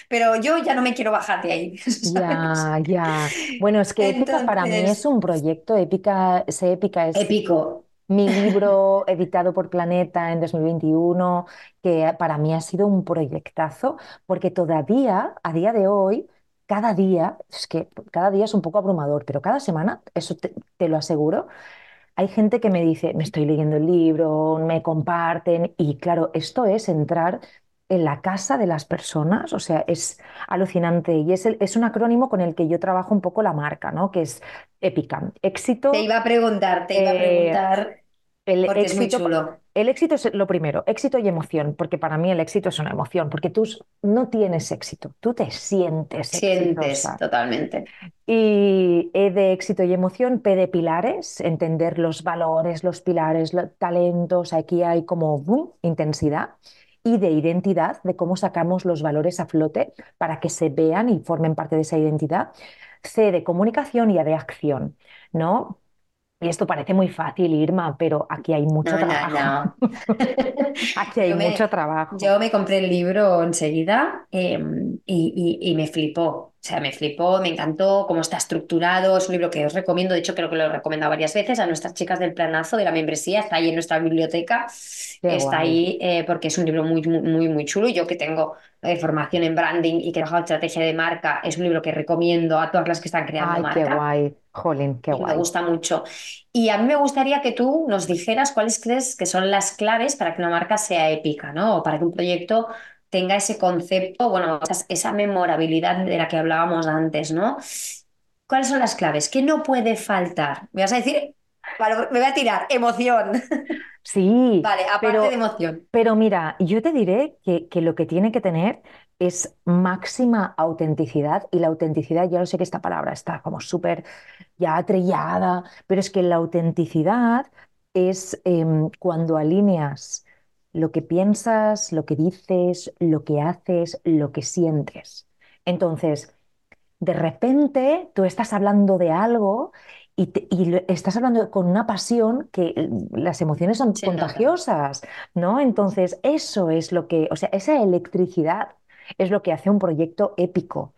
A: pero yo ya no me quiero bajar de ahí, [laughs] ¿sabes?
B: ya, ya. Bueno, es que Épica para mí es un proyecto, Épica, sé Épica es
A: épico.
B: mi libro editado por Planeta en 2021, que para mí ha sido un proyectazo, porque todavía, a día de hoy, cada día, es que cada día es un poco abrumador, pero cada semana, eso te, te lo aseguro, hay gente que me dice, me estoy leyendo el libro, me comparten, y claro, esto es entrar en la casa de las personas, o sea, es alucinante y es, el- es un acrónimo con el que yo trabajo un poco la marca, ¿no? Que es épica.
A: Te
B: Éxito,
A: iba a preguntar, te iba a
B: eh,
A: preguntar,
B: el
A: porque es muy chulo.
B: El éxito es lo primero, éxito y emoción, porque para mí el éxito es una emoción, porque tú no tienes éxito, tú te sientes
A: Sientes
B: exitosa.
A: totalmente.
B: Y E de éxito y emoción, P de pilares, entender los valores, los pilares, los talentos, aquí hay como boom, intensidad. Y de identidad, de cómo sacamos los valores a flote para que se vean y formen parte de esa identidad. C de comunicación y A de acción, ¿no? Y esto parece muy fácil, Irma, pero aquí hay mucho
A: No, no,
B: trabajo.
A: no. [laughs]
B: Aquí hay
A: Yo
B: mucho
A: me,
B: trabajo.
A: yo me compré el libro enseguida eh, y, y- y me flipó. O sea, me flipó, me encantó cómo está estructurado. Es un libro que os recomiendo. De hecho, creo que lo he recomendado varias veces a nuestras chicas del planazo de la membresía. Está ahí en nuestra biblioteca.
B: Qué
A: Está
B: guay.
A: ahí eh, porque es un libro muy, muy, muy, chulo. Y Yo que tengo eh, formación en branding y que he trabajado estrategia de marca, es un libro que recomiendo a todas las que están creando
B: Ay, qué
A: marca
B: guay. Jolín, qué
A: y me
B: guay.
A: gusta mucho. Y a mí me gustaría que tú nos dijeras cuáles crees que son las claves para que una marca sea épica, ¿no? O para que un proyecto tenga ese concepto, bueno, esa, esa memorabilidad de la que hablábamos antes, ¿no? ¿Cuáles son las claves? ¿Qué no puede faltar? Me vas a decir, me voy a tirar, emoción. [laughs]
B: Sí, [laughs]
A: Vale, aparte de
B: pero
A: emoción.
B: Pero mira, yo te diré que, que lo que tiene que tener es máxima autenticidad y la autenticidad, ya lo sé que esta palabra está como súper ya trillada, pero es que la autenticidad es em, cuando alineas lo que piensas, lo que dices, lo que haces, lo que sientes. Entonces, de repente tú estás hablando de algo y, te- y lo- estás hablando con una pasión que eh, las emociones son contagiosas, ¿no? Entonces, eso es lo que, o sea, esa electricidad es lo que hace un proyecto épico.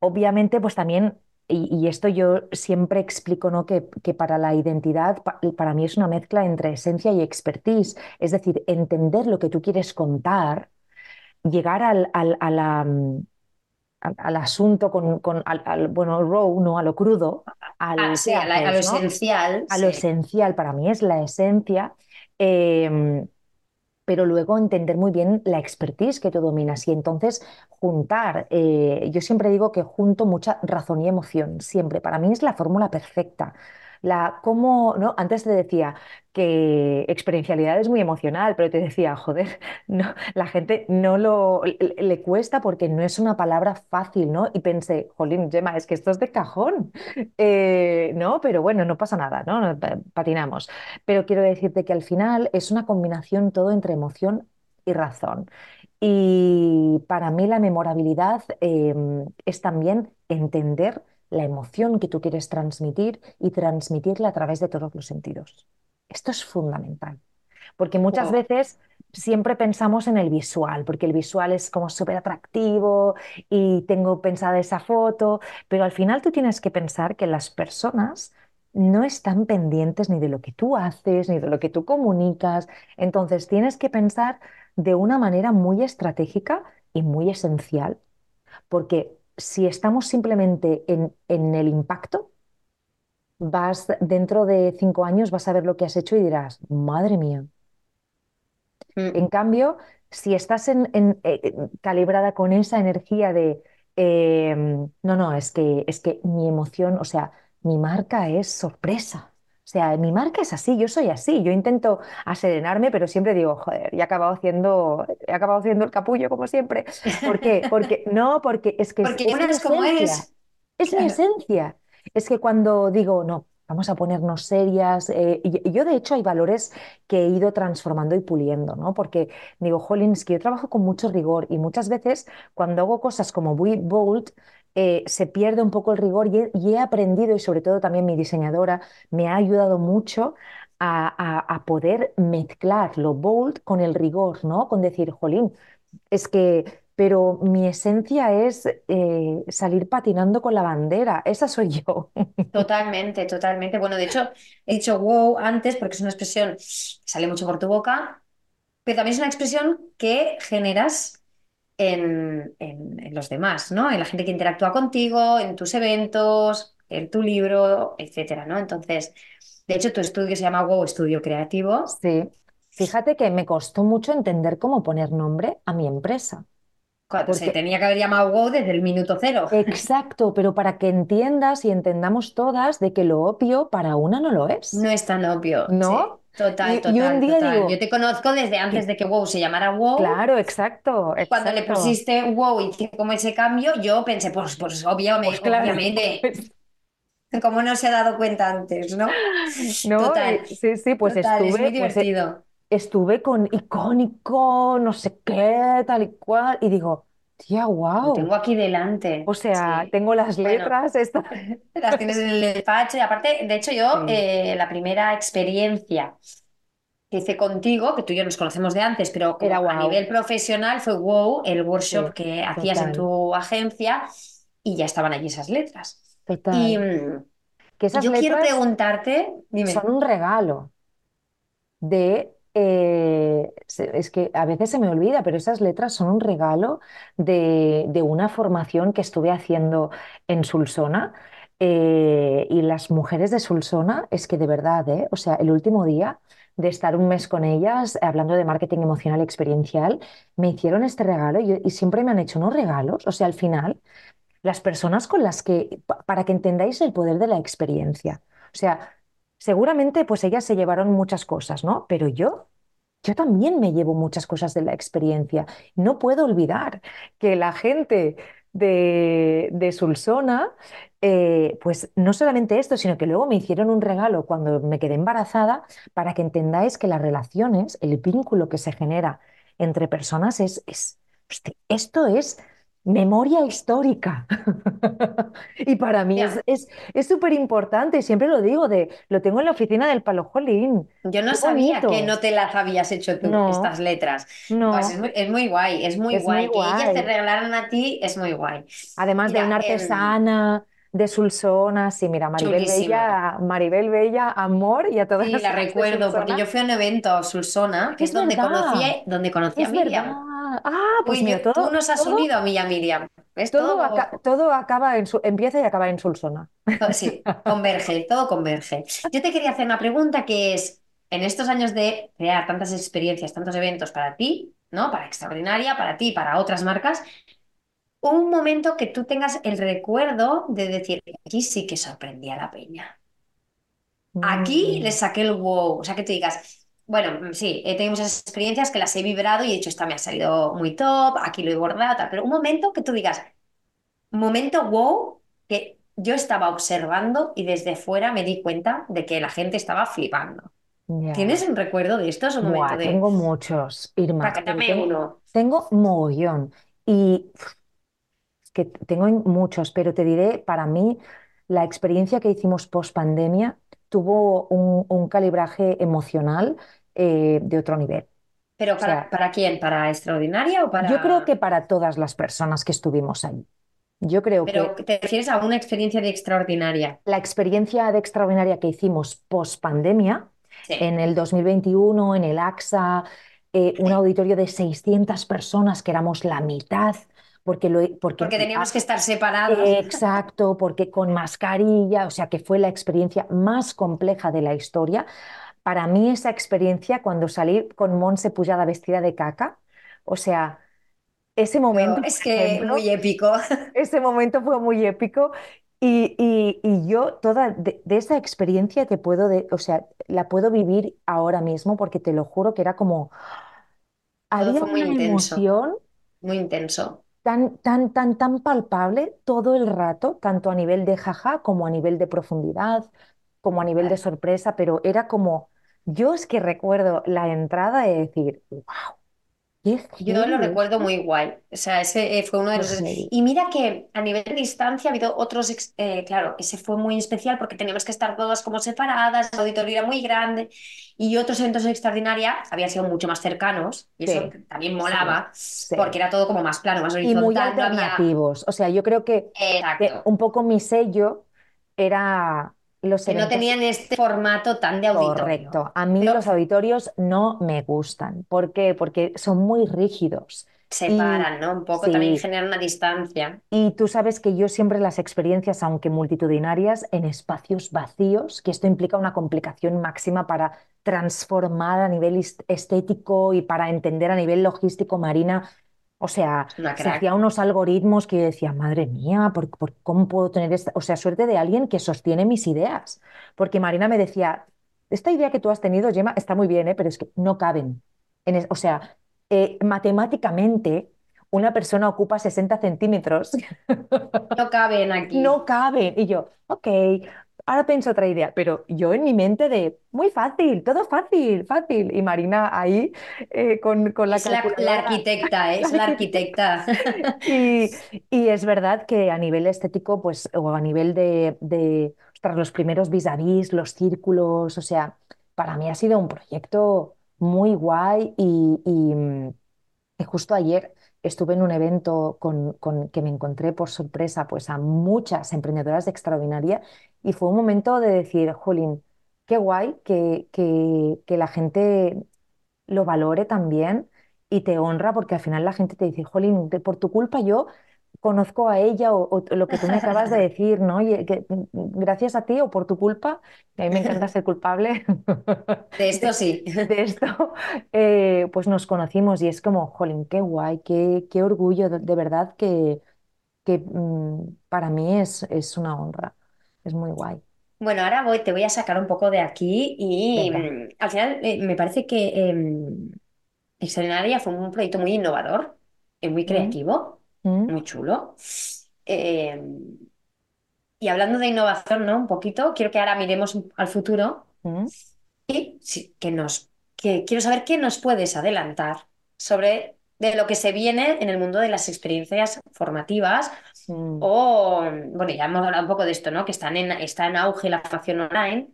B: Obviamente, pues también, y, y esto yo siempre explico, ¿no? Que, que para la identidad, pa- para mí es una mezcla entre esencia y expertise, es decir, entender lo que tú quieres contar, llegar al, al- a la, al, al asunto con, con- al, al, bueno, raw, ¿no? A lo crudo,
A: Ah, sí, a, la- a lo
B: haces, ¿no?
A: esencial,
B: A lo esencial, para mí es la esencia, em, pero luego entender muy bien la expertise que tú dominas y entonces juntar, eh, yo siempre digo que junto mucha razón y emoción, siempre, para mí es la fórmula perfecta. La, cómo, ¿no? Antes te decía que experiencialidad es muy emocional, pero te decía, joder, [laughs] no, la gente no lo le, cuesta porque no es una palabra fácil, ¿no? Y pensé, jolín, Gemma, es que esto es de cajón, Eh, ¿no? Pero bueno, no pasa nada, ¿no? No, pa- Patinamos. Pero quiero decirte que al final es una combinación todo entre emoción y razón. Y para mí la memorabilidad eh, es también entender la emoción que tú quieres transmitir y transmitirla a través de todos los sentidos. Esto es fundamental, porque muchas
A: Wow.
B: veces siempre pensamos en el visual, porque el visual es como súper atractivo y tengo pensada esa foto, pero al final tú tienes que pensar que las personas no están pendientes ni de lo que tú haces, ni de lo que tú comunicas. Entonces tienes que pensar de una manera muy estratégica y muy esencial, porque si estamos simplemente en, en el impacto, vas dentro de cinco años vas a ver lo que has hecho y dirás, madre mía.
A: Mm,
B: En cambio, si estás en- en- eh, eh, calibrada con esa energía de, eh, no, no, es que, es que mi emoción, o sea, mi marca es sorpresa. O sea, mi marca es así, yo soy así. Yo intento aserenarme, pero siempre digo, joder, he acabado haciendo, he acabado haciendo el capullo como siempre. ¿Por qué? Porque, [laughs] no, porque es que es,
A: Porque
B: es
A: una
B: mi
A: es como
B: esencia.
A: es.
B: Mi esencia. Es que cuando digo, no, vamos a ponernos serias, eh, y- y yo de hecho hay valores que he ido transformando y puliendo, ¿no? Porque digo, jolín, es que yo trabajo con mucho rigor y muchas veces cuando hago cosas como muy bold, eh, se pierde un poco el rigor y he, aprendido, y sobre todo también mi diseñadora me ha ayudado mucho a poder mezclar lo bold con el rigor, ¿no? Con decir, jolín, es que, pero mi esencia es eh, salir patinando con la bandera, esa soy yo.
A: Totalmente, totalmente. Bueno, de hecho, he dicho wow antes porque es una expresión que sale mucho por tu boca, pero también es una expresión que generas en, en- en los demás, ¿no? En la gente que interactúa contigo, en tus eventos, en tu libro, etcétera, ¿no? Entonces, de hecho, tu estudio se llama Wow Estudio Creativo.
B: Sí, fíjate que me costó mucho entender cómo poner nombre a mi empresa.
A: Cuando se
B: Porque,
A: tenía que haber llamado Wow desde el minuto cero.
B: exacto, pero para que entiendas y entendamos todas de que lo obvio para una no lo es,
A: No es tan obvio, sí.
B: ¿No?
A: Total,
B: Y, y un
A: total,
B: día
A: total. Yo te conozco desde antes de que Wow se llamara Wow.
B: claro, exacto,
A: Cuando le pusiste wow y hice como ese cambio, yo pensé, pues, pues obviamente,
B: Pues claro,
A: obviamente,
B: pues,
A: como no se ha dado cuenta antes, ¿no?
B: ¿no?
A: Total,
B: Y sí, sí, pues
A: total, es muy
B: estuve, pues, eh, estuve con icónico, no sé qué, tal y cual, y digo, tía,
A: Lo
B: wow.
A: tengo aquí delante,
B: O sea,
A: sí.
B: tengo las
A: Bueno,
B: letras, esta... [laughs]
A: las tienes en el despacho y aparte, de hecho yo,
B: Sí,
A: eh, la primera experiencia que hice contigo, que tú y yo nos conocemos de antes, pero
B: era
A: como a
B: wow.
A: nivel profesional fue wow, el workshop
B: Sí,
A: que hacías en tu agencia y ya estaban allí esas letras. Y
B: total.
A: mm,
B: Que esas
A: yo quiero preguntarte, dime.
B: son un regalo de... eh, es que a veces se me olvida, pero esas letras son un regalo de, de una formación que estuve haciendo en Sulsona. eh, y las mujeres de Sulsona, es que de verdad, ¿eh? O sea, el último día de estar un mes con ellas, hablando de marketing emocional y experiencial, me hicieron este regalo y, siempre me han hecho unos regalos. O sea, al final las personas con las que, pa- para que entendáis el poder de la experiencia. O sea, seguramente pues ellas se llevaron muchas cosas, ¿no? Pero yo, yo también me llevo muchas cosas de la experiencia. No puedo olvidar que la gente de, de Sulsona, eh, pues no solamente esto, sino que luego me hicieron un regalo cuando me quedé embarazada para que entendáis que las relaciones, el vínculo que se genera entre personas es, es, esto es memoria histórica. [laughs] Y para mí es,
A: Ya,
B: es, es súper importante, siempre lo digo, de, lo tengo en la oficina del Palo Jolín.
A: yo no
B: Qué
A: sabía que no te las habías hecho tú, estas
B: No,
A: letras. Pues es
B: no,
A: muy, es muy guay, es muy
B: es muy
A: guay. Que ellas te
B: guay.
A: regalaran a ti es muy guay.
B: Además de una
A: em,
B: artesana de Sulsona, sí, mira, Maribel
A: chulísima.
B: Bella, Maribel Bella, amor, y a todas
A: Sí,
B: las
A: la recuerdo porque yo fui a un evento a Sulsona, que
B: Es
A: es donde conocí, donde conocí a
B: verdad.
A: Miriam.
B: Ah, pues
A: Uy,
B: mira,
A: tú
B: todo,
A: nos has
B: todo,
A: unido a mí y a Miriam.
B: Todo, aca-
A: Todo,
B: acaba en su, empieza y acaba en Sulsona.
A: sí, converge, todo converge. Yo te quería hacer una pregunta que es, en estos años de crear tantas experiencias, tantos eventos para ti, ¿no? Para Extraordinaria, para ti, para otras marcas, un momento que tú tengas el recuerdo de decir, aquí sí que sorprendí a la peña. Aquí le
B: Mm,
A: saqué el wow. O sea, que tú digas, bueno, mm, sí, he tenido muchas experiencias que las he vibrado y he dicho, esta me ha salido muy top, aquí lo he bordado, tal. Pero un momento que tú digas, momento wow, que yo estaba observando y desde fuera me di cuenta de que la gente estaba flipando. ¿Tienes un recuerdo de esto? Es un momento
B: Buah,
A: de,
B: tengo muchos, Irma, tengo,
A: uno.
B: tengo mogollón. Y que tengo muchos, pero te diré, para mí, la experiencia que hicimos post pandemia tuvo un, un calibraje emocional eh, de otro nivel.
A: Pero
B: O
A: ¿para,
B: sea,
A: para quién? ¿Para Extraordinaria o
B: yo creo
A: para...?
B: que para todas las personas que estuvimos ahí, yo creo
A: Pero
B: que
A: te refieres a una experiencia de Extraordinaria.
B: la experiencia de extraordinaria que hicimos post pandemia,
A: Sí,
B: en el 2021, en el AXA, eh, un auditorio de 600 personas, que éramos la mitad, porque lo, porque,
A: Porque teníamos que estar separados. [laughs]
B: exacto, porque con mascarilla, o sea que fue la experiencia más compleja de la historia. Para mí esa experiencia cuando salí con Monse Pujada vestida de caca, o sea, ese momento,
A: es
B: por
A: que
B: ejemplo,
A: muy épico. [laughs]
B: ese momento fue muy épico y, y- y yo toda de, de esa experiencia te puedo, de, o sea, la puedo vivir ahora mismo porque te lo juro que era como,
A: Todo
B: había
A: fue muy
B: una
A: intenso,
B: emoción
A: muy intenso.
B: Tan, tan, tan, tan palpable todo el rato, tanto a nivel de jaja como a nivel de profundidad, como a nivel de sorpresa, pero era como, yo es que recuerdo la entrada de decir, wow,
A: Yo lo recuerdo muy guay. O sea, ese eh, fue uno de los... Y mira que a nivel de distancia ha habido otros... eh, claro, ese fue muy especial porque teníamos que estar todas como separadas, el auditorio era muy grande y otros eventos extraordinarios habían sido mucho más cercanos y eso
B: Sí,
A: también
B: sí,
A: molaba
B: sí.
A: porque era todo como más plano, más
B: Y muy
A: horizontal, no había...
B: alternativos. O sea, yo creo que, que un poco mi sello era los
A: Que no tenían este formato tan de auditorio.
B: correcto. A mí
A: Pero
B: los auditorios no me gustan. ¿Por qué? Porque son muy rígidos. Y
A: separan, ¿no? Un poco también generan una distancia.
B: y tú sabes que yo siempre las experiencias, aunque multitudinarias, en espacios vacíos, que esto implica una complicación máxima para transformar a nivel est- estético y para entender a nivel logístico, Marina. O sea, se hacía unos algoritmos que yo decía, madre mía, ¿por, por- cómo puedo tener esta? O sea, suerte de alguien que sostiene mis ideas. Porque Marina me decía, esta idea que tú has tenido, Gemma, está muy bien, ¿eh? Pero es que no caben. En es- o sea, eh, matemáticamente una persona ocupa 60 centímetros,
A: No caben [laughs] aquí.
B: no cabe. Y yo, ok, ahora pienso otra idea, pero yo en mi mente de, muy fácil, todo fácil, fácil. Y Marina ahí eh, con, con la
A: Es la, arquitecta, [laughs] ¿eh? es la
B: arquitecta. Y, y es verdad que a nivel estético, pues, o a nivel de, de ostras, los primeros vis a vis, los círculos, o sea, para mí ha sido un proyecto muy guay y, y, mm, y justo ayer estuve en un evento con, con- que me encontré por sorpresa pues a muchas emprendedoras de extraordinaria y fue un momento de decir, jolín, qué guay que, que, que la gente lo valore también y te honra porque al final la gente te dice, jolín, por tu culpa yo conozco a ella o, o lo que tú me acabas de [laughs] decir, ¿no? Y que, mm, gracias a ti o por tu culpa, y a mí me encanta ser culpable [laughs]
A: De esto sí.
B: de esto, eh, pues nos conocimos y es como, jolín, qué guay, qué, qué orgullo, de, de verdad que, que mm, para mí es, es una honra, es muy guay.
A: Bueno, ahora voy, te voy a sacar un poco de aquí y
B: Venga.
A: mm, al final eh, me parece que em, Extraordinaria fue un proyecto muy innovador, y muy
B: Mm,
A: creativo,
B: mm,
A: muy chulo. Em, y hablando de innovación, ¿no? Un poquito, quiero que ahora miremos al futuro
B: mm,
A: y sí, que nos, que quiero saber qué nos puedes adelantar sobre de lo que se viene en el mundo de las experiencias formativas
B: mm.
A: o, bueno, ya hemos hablado un poco de esto, ¿no? Que están en, está en auge la formación online,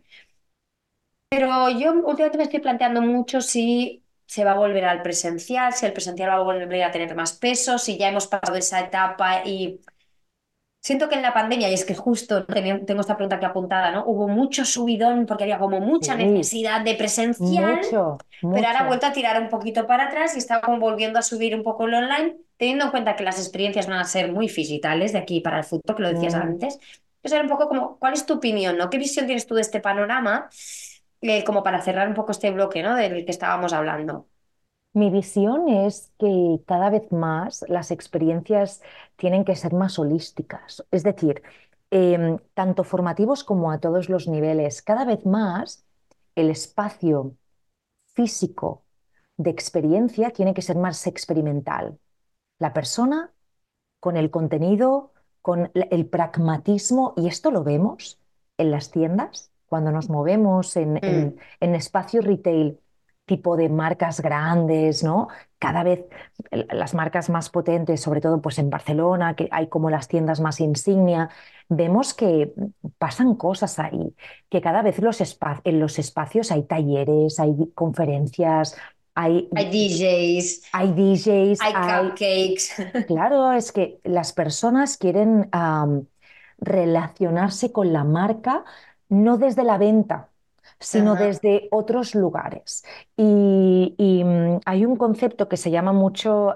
A: pero yo últimamente me estoy planteando mucho si se va a volver al presencial, si el presencial va a volver a tener más peso, si ya hemos pasado esa etapa y Siento que en la pandemia, y es que justo tengo esta pregunta aquí apuntada, ¿no? Hubo mucho subidón porque había como mucha necesidad de presencial,
B: mucho,
A: pero ahora ha vuelto a tirar un poquito para atrás y está como volviendo a subir un poco lo online, teniendo en cuenta que las experiencias van a ser muy digitales de aquí para el futuro, que lo decías
B: Mm.
A: antes. Pues era un poco como, ¿cuál es tu opinión, ¿no? ¿Qué visión tienes tú de este panorama? Eh, como para cerrar un poco este bloque, ¿no? Del que estábamos hablando.
B: Mi visión es que cada vez más las experiencias tienen que ser más holísticas, es decir, em, tanto formativos como a todos los niveles. Cada vez más el espacio físico de experiencia tiene que ser más experimental. La persona con el contenido, con el pragmatismo, y esto lo vemos en las tiendas, cuando nos movemos en,
A: Mm,
B: en espacio retail tipo de marcas grandes, ¿no? Cada vez las marcas más potentes, sobre todo pues en Barcelona, que hay como las tiendas más insignia, vemos que pasan cosas ahí, que cada vez los en los espacios hay talleres, hay conferencias, hay,
A: Hay DJs,
B: hay DJs,
A: hay
B: hay
A: cupcakes. [laughs]
B: Claro, es que las personas quieren relacionarse con la marca no desde la venta, sino
A: Ajá.
B: desde otros lugares. Y, y, mm, hay un concepto que se llama mucho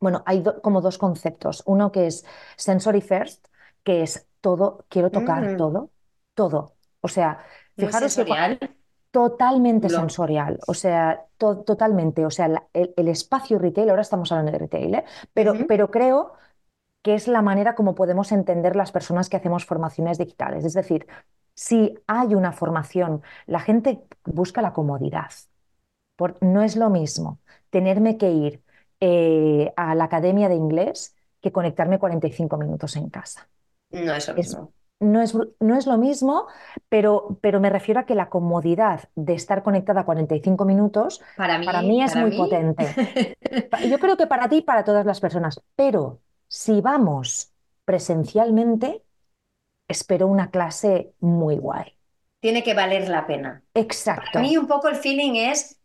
B: bueno, hay do- como dos conceptos. Uno que es sensory first, que es todo, quiero tocar
A: Mm,
B: todo, todo. O sea, fijaros que totalmente sensorial, o sea, to- totalmente. O sea, la- el, el espacio retail, ahora estamos hablando de retail, ¿eh? Pero, pero creo que es la manera como podemos entender las personas que hacemos formaciones digitales. Es decir, si hay una formación, la gente busca la comodidad. Por- no es lo mismo tenerme que ir eh, a la academia de inglés que conectarme 45 minutos en casa.
A: No es lo
B: Es-
A: mismo.
B: no es, no es lo mismo, pero, pero me refiero a que la comodidad de estar conectada 45 minutos
A: Para mí,
B: para mí es
A: para
B: muy
A: mí,
B: potente. [laughs] Yo creo que para ti y para todas las personas, pero si vamos presencialmente, espero una clase muy guay.
A: tiene que valer la pena. Para
B: Exacto.
A: mí un poco el feeling es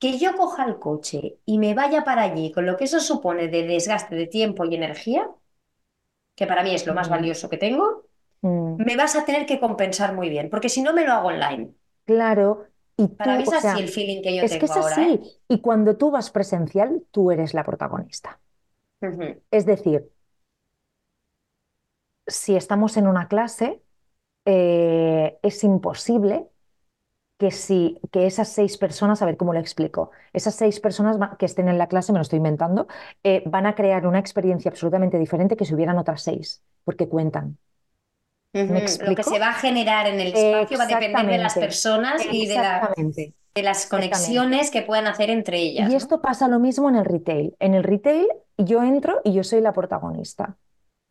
A: que yo coja el coche y me vaya para allí con lo que eso supone de desgaste de tiempo y energía, que para mí es lo más
B: Mm,
A: valioso que tengo,
B: mm,
A: me vas a tener que compensar muy bien, porque si no me lo hago online.
B: claro. Y
A: Para mí es así
B: sea,
A: el feeling que yo
B: es que
A: tengo
B: es
A: ahora, ¿eh?
B: así. Y cuando tú vas presencial, tú eres la protagonista. Es decir, si estamos en una clase, eh, es imposible que, si, que esas seis personas, a ver cómo lo explico, esas seis personas que estén en la clase, me lo estoy inventando, eh, van a crear una experiencia absolutamente diferente que si hubieran otras seis, porque cuentan. ¿Me
A: Ujú. Lo que se va a generar en el espacio va a depender de las personas y de la-
B: exactamente,
A: de las conexiones que puedan hacer entre ellas,
B: Y
A: ¿no?
B: esto pasa lo mismo en el retail. En el retail yo entro y yo soy la protagonista.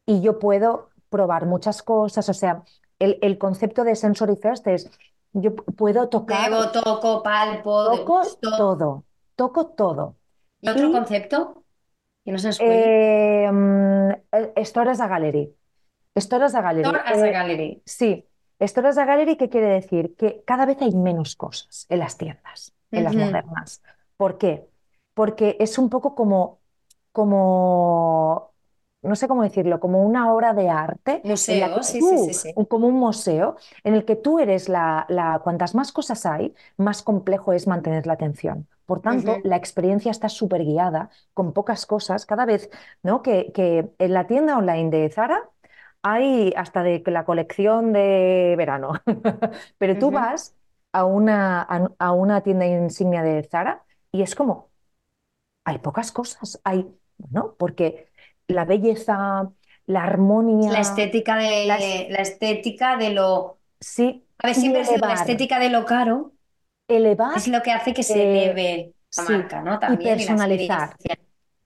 B: y yo puedo probar muchas cosas. O sea, el, el concepto de sensory first es, yo puedo tocar,
A: Bebo, toco, palpo,
B: toco
A: degusto.
B: todo, toco todo.
A: ¿Y otro
B: Y
A: concepto? Que no se nos cuele.
B: eh, mm, eh, Stores a Gallery. Stores a Gallery.
A: Store as a
B: eh,
A: gallery.
B: sí, Stores a Gallery, ¿qué quiere decir? Que cada vez hay menos cosas en las tiendas, en las modernas. ¿Por qué? Porque es un poco como, como, no sé cómo decirlo, como una obra de arte
A: Museo, sí, sí,
B: tú,
A: sí, sí.
B: como un museo, en el que tú eres la, la, cuantas más cosas hay, más complejo es mantener la atención. Por tanto, la experiencia está súper guiada, con pocas cosas. Cada vez, ¿no? que, que en la tienda online de Zara hay hasta de la colección de verano. [laughs] Pero tú vas a una, a, a una tienda insignia de Zara y es como, hay pocas cosas. Hay, ¿no? Porque la belleza, la
A: La
B: armonía,
A: estética de,
B: la es-
A: la estética de lo...
B: sí,
A: A ver, siempre ha sido la
B: elevar,
A: estética de lo caro,
B: elevar
A: es lo que hace que se
B: eh,
A: eleve la
B: sí,
A: marca, ¿no?
B: y
A: También y la
B: personalizar.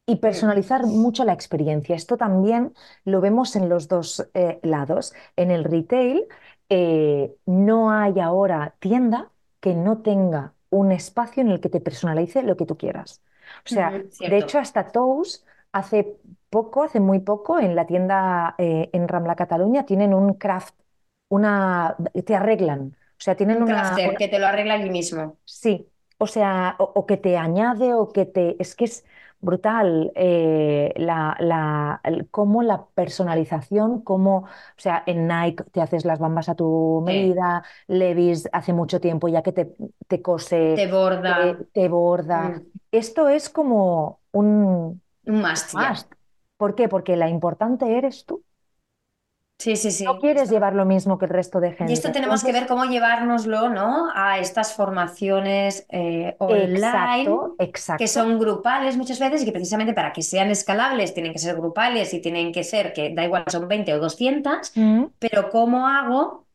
B: Y personalizar mucho la experiencia. Esto también lo vemos en los dos eh, lados. En el retail eh, no hay ahora tienda que no tenga un espacio en el que te personalice lo que tú quieras. O sea, de hecho hasta Tous hace poco, hace muy poco, en la tienda eh, en Rambla Cataluña tienen un craft, una, te arreglan. O sea, tienen
A: Un
B: una,
A: crafter
B: una-
A: que te lo arregla allí mismo.
B: Sí, o sea, o, o que te añade o que te... Es que es brutal eh, la, la, el- cómo la personalización, cómo, o sea, en Nike te haces las bambas a tu
A: Sí.
B: medida, Levi's hace mucho tiempo ya que te, te cose,
A: Te borda.
B: te, te borda.
A: Mm,
B: Esto es como un
A: Un must
B: must. ¿Por qué? Porque la importante eres tú.
A: Sí, sí, sí.
B: No quieres llevar lo mismo que el resto de
A: Y esto
B: gente.
A: tenemos que ver cómo llevárnoslo, ¿no? A estas formaciones eh, online
B: exacto,
A: que
B: exacto.
A: son grupales muchas veces y que precisamente para que sean escalables tienen que ser grupales y tienen que ser, que da igual, son 20 o 200,
B: Mm,
A: pero ¿cómo hago?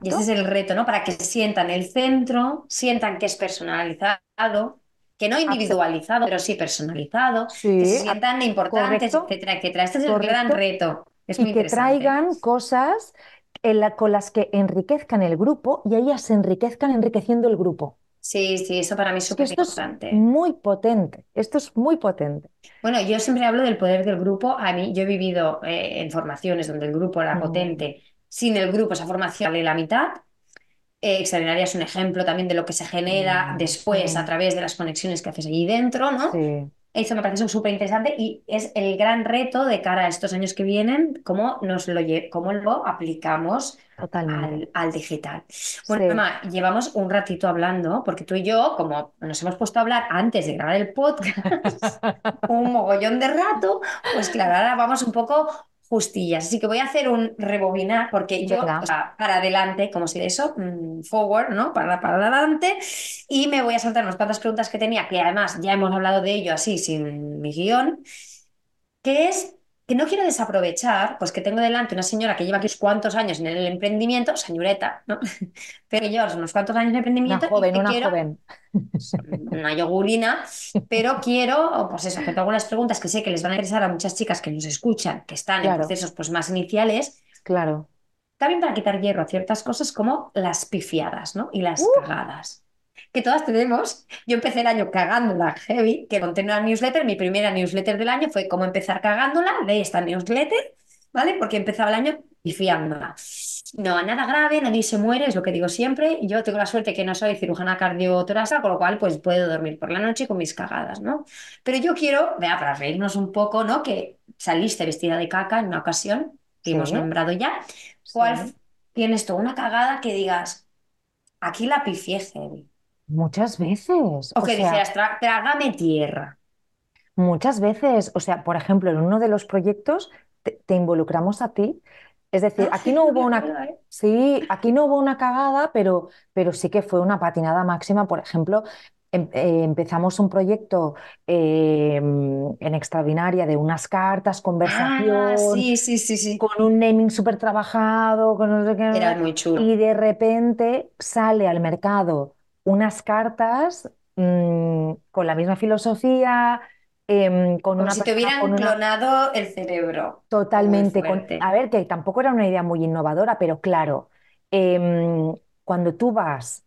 A: Y ese
B: exacto.
A: es el reto, ¿no? Para que sientan el centro, sientan que es personalizado, que no individualizado, pero sí personalizado, que
B: Sí,
A: se
B: ab-
A: sientan importantes,
B: correcto,
A: etcétera, etcétera. Este es el gran reto. Es
B: Y que traigan cosas en la- con las que enriquezcan el grupo y ellas se enriquezcan enriqueciendo el grupo.
A: Sí, sí, eso para mí es súper importante.
B: muy potente, esto es muy potente.
A: Bueno, yo siempre hablo del poder del grupo. A mí, yo he vivido eh, en formaciones donde el grupo era
B: Mm,
A: potente. Sin el grupo, esa formación vale la mitad. Eh, Extraordinaria es un ejemplo también de lo que se genera
B: mm,
A: después a
B: mm,
A: través de las conexiones que haces allí dentro, ¿no?
B: sí,
A: Eso me parece súper interesante y es el gran reto de cara a estos años que vienen, cómo, nos lo, cómo lo aplicamos al, al, digital. Bueno, mamá, llevamos un ratito hablando, porque tú y yo, como nos hemos puesto a hablar antes de grabar el podcast, [laughs] un mogollón de rato, pues claro, ahora vamos un poco justillas. Así que voy a hacer un rebobinar, porque yo, o sea, para adelante, como si de eso, mm, forward, ¿no? Para, para adelante, y me voy a saltar unas cuantas preguntas que tenía, que además ya hemos hablado de ello así, sin mi guion, que es que no quiero desaprovechar, pues que tengo delante una señora que lleva aquí unos cuantos años en el emprendimiento, señorita, ¿no? [laughs] Pero que lleva unos cuantos años en el emprendimiento.
B: Una joven,
A: y
B: una
A: quiero,
B: joven.
A: Una yogurina, pero quiero, pues eso, hacer algunas preguntas que sé que les van a interesar a muchas chicas que nos escuchan, que están en procesos pues, más iniciales.
B: Claro.
A: También para quitar hierro a ciertas cosas como las pifiadas, ¿no? Y las
B: Uh.
A: cagadas que todas tenemos. Yo empecé el año cagándola heavy, que conté una newsletter, mi primera newsletter del año fue cómo empezar cagándola de esta newsletter, ¿vale? Porque empezaba el año pifiándola. No, nada grave, nadie se muere, es lo que digo siempre. Yo tengo la suerte que no soy cirujana cardiotorácica, con lo cual pues puedo dormir por la noche con mis cagadas, ¿no? Pero yo quiero, vea, para reírnos un poco, ¿no? Que saliste vestida de caca en una ocasión, que
B: Sí.
A: hemos nombrado ya. ¿Cuál
B: Sí.
A: tienes tú una cagada que digas, aquí la pifié heavy?
B: Muchas veces.
A: O
B: O
A: que
B: sea,
A: dijeras, "Tra- trágame tierra.
B: Muchas veces, o sea, por ejemplo, en uno de los proyectos te, te involucramos a ti. Es decir,
A: Ah,
B: aquí no hubo una,
A: ¿eh?
B: sí, aquí no hubo una cagada, pero, pero sí que fue una patinada máxima. Por ejemplo, em- eh, empezamos un proyecto eh, en Extraordinaria de unas cartas,
A: Ah,
B: conversación,
A: sí, sí, sí, sí.
B: con un naming súper trabajado, con no sé qué,
A: Era muy chulo.
B: y de repente sale al mercado unas cartas mm, con la misma filosofía, em, con
A: Como
B: una
A: si te hubieran
B: con una
A: clonado el cerebro.
B: totalmente, con, a ver, que tampoco era una idea muy innovadora, pero claro, em, cuando tú vas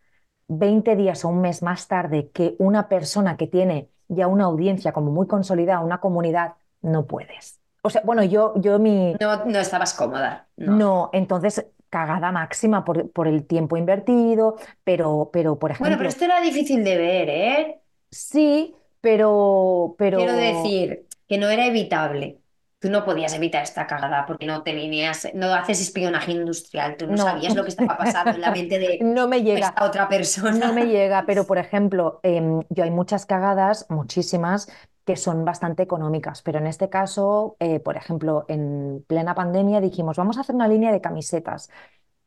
B: 20 días o un mes más tarde que una persona que tiene ya una audiencia como muy consolidada, una comunidad, no puedes. O sea, bueno, yo, yo mi...
A: No, no estabas cómoda. No.
B: No, entonces cagada máxima por, por el tiempo invertido, pero, pero por
A: Bueno, pero
B: ejemplo,
A: esto era difícil de ver, ¿eh?
B: sí, pero, pero
A: Quiero decir que no era evitable. Tú no podías evitar esta cagada porque no te lineas, no haces espionaje industrial, tú no,
B: No.
A: sabías lo que estaba pasando en la mente de [laughs]
B: no me llega,
A: esta otra persona.
B: no me llega, pero por [laughs] ejemplo, em, yo hay muchas cagadas, muchísimas, que son bastante económicas, pero en este caso, eh, por ejemplo, en plena pandemia dijimos, vamos a hacer una línea de camisetas.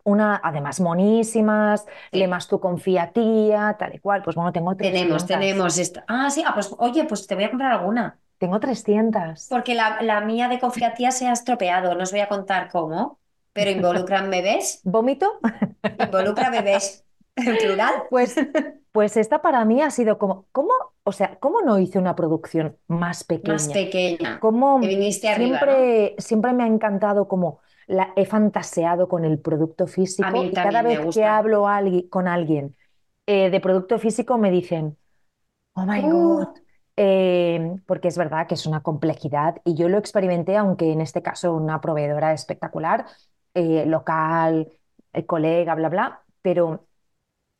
B: Una, además, monísimas,
A: Sí.
B: le más tú confía tía, tal y cual. Pues bueno, tengo
A: Tenemos,
B: 300.
A: tenemos esta. Ah, sí, ah, pues oye, pues te voy a comprar alguna.
B: Tengo 300.
A: Porque la, la mía de confiatía se ha estropeado, no os voy a contar cómo, pero involucran bebés,
B: ¿Vómito?
A: involucra bebés en plural. [laughs]
B: Pues, pues esta para mí ha sido como, ¿cómo? O sea, ¿cómo no hice una producción más pequeña?
A: Más pequeña.
B: Cómo
A: Que viniste arriba,
B: siempre, siempre me ha encantado como la, he fantaseado con el producto físico
A: A mí
B: y cada
A: me
B: vez que hablo alguien- con alguien eh, de producto físico me dicen, oh my God,
A: Uh,
B: Eh, porque es verdad que es una complejidad y yo lo experimenté, aunque en este caso una proveedora espectacular, eh, local, colega, bla, bla, pero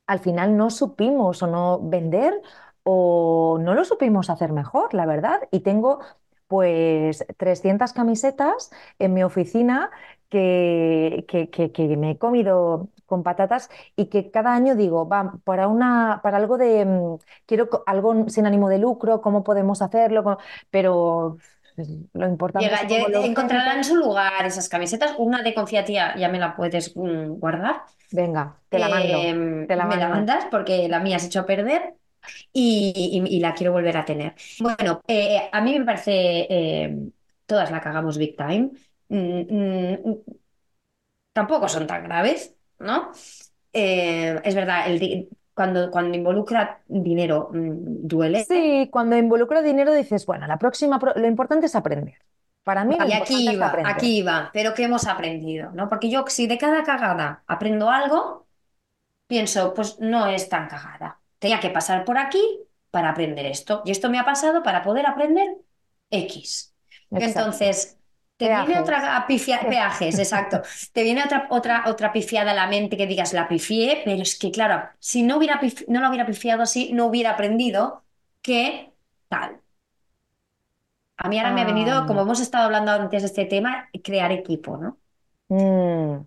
B: al final no supimos o no vender o no lo supimos hacer mejor, la verdad. Y tengo pues 300 camisetas en mi oficina que, que, que- que me he comido con patatas y que cada año digo, va, para una, para algo de, mm, quiero algo sin ánimo de lucro, ¿cómo podemos hacerlo? ¿Cómo- Pero lo importante
A: llega-
B: es lo
A: encontrarán
B: cuento.
A: su lugar esas camisetas. Una de confiatía ya me la puedes mm, guardar.
B: Venga, te la mando,
A: Em,
B: te la
A: me la mandas porque la mía se echó a perder y, y- y la quiero volver a tener. Bueno, eh, a mí me parece, eh, todas la cagamos big time. Mm, mm, tampoco son tan graves, ¿no? Eh, es verdad, el cuando, cuando involucra dinero mm, duele.
B: Sí, cuando involucra dinero dices, bueno, la próxima, lo importante es aprender. Para mí lo
A: Y aquí
B: es
A: iba, aquí iba, pero ¿qué hemos aprendido? ¿no? Porque yo si de cada cagada aprendo algo, pienso, pues no es tan cagada. Tenía que pasar por aquí para aprender esto. Y esto me ha pasado para poder aprender X.
B: Exacto.
A: Entonces, te viene otra pifia- peajes, exacto. Te viene otra, otra, otra pifiada a la mente que digas, la pifié, pero es que, claro, si no hubiera pif- no la hubiera pifiado así, no hubiera aprendido que tal. A mí ahora me ha venido, como
B: Ah,
A: hemos estado hablando antes de este tema, crear equipo, ¿no?
B: mm,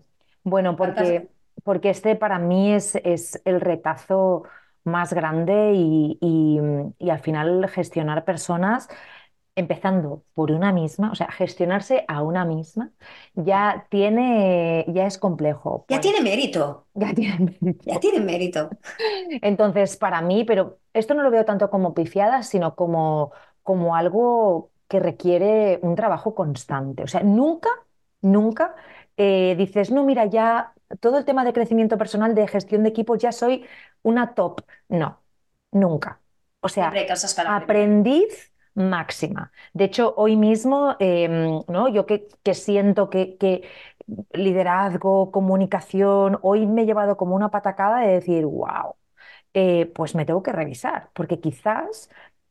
B: bueno, porque, porque este para mí es, es el retazo más grande y, y, y al final gestionar personas, empezando por una misma, o sea, gestionarse a una misma, ya tiene, ya es complejo.
A: Ya
B: Pues
A: tiene mérito,
B: ya tiene [laughs]
A: ya
B: mérito.
A: tiene mérito.
B: Entonces, para mí, pero esto no lo veo tanto como pifiadas, sino como, como algo que requiere un trabajo constante. O sea, nunca, nunca eh, dices, no, mira, ya todo el tema de crecimiento personal, de gestión de equipos, ya soy una top. No, nunca. O sea, aprendiz máxima. De hecho, hoy mismo, em, ¿no? Yo que, que siento que, que liderazgo, comunicación, hoy me he llevado como una patacada de decir, wow eh, pues me tengo que revisar, porque quizás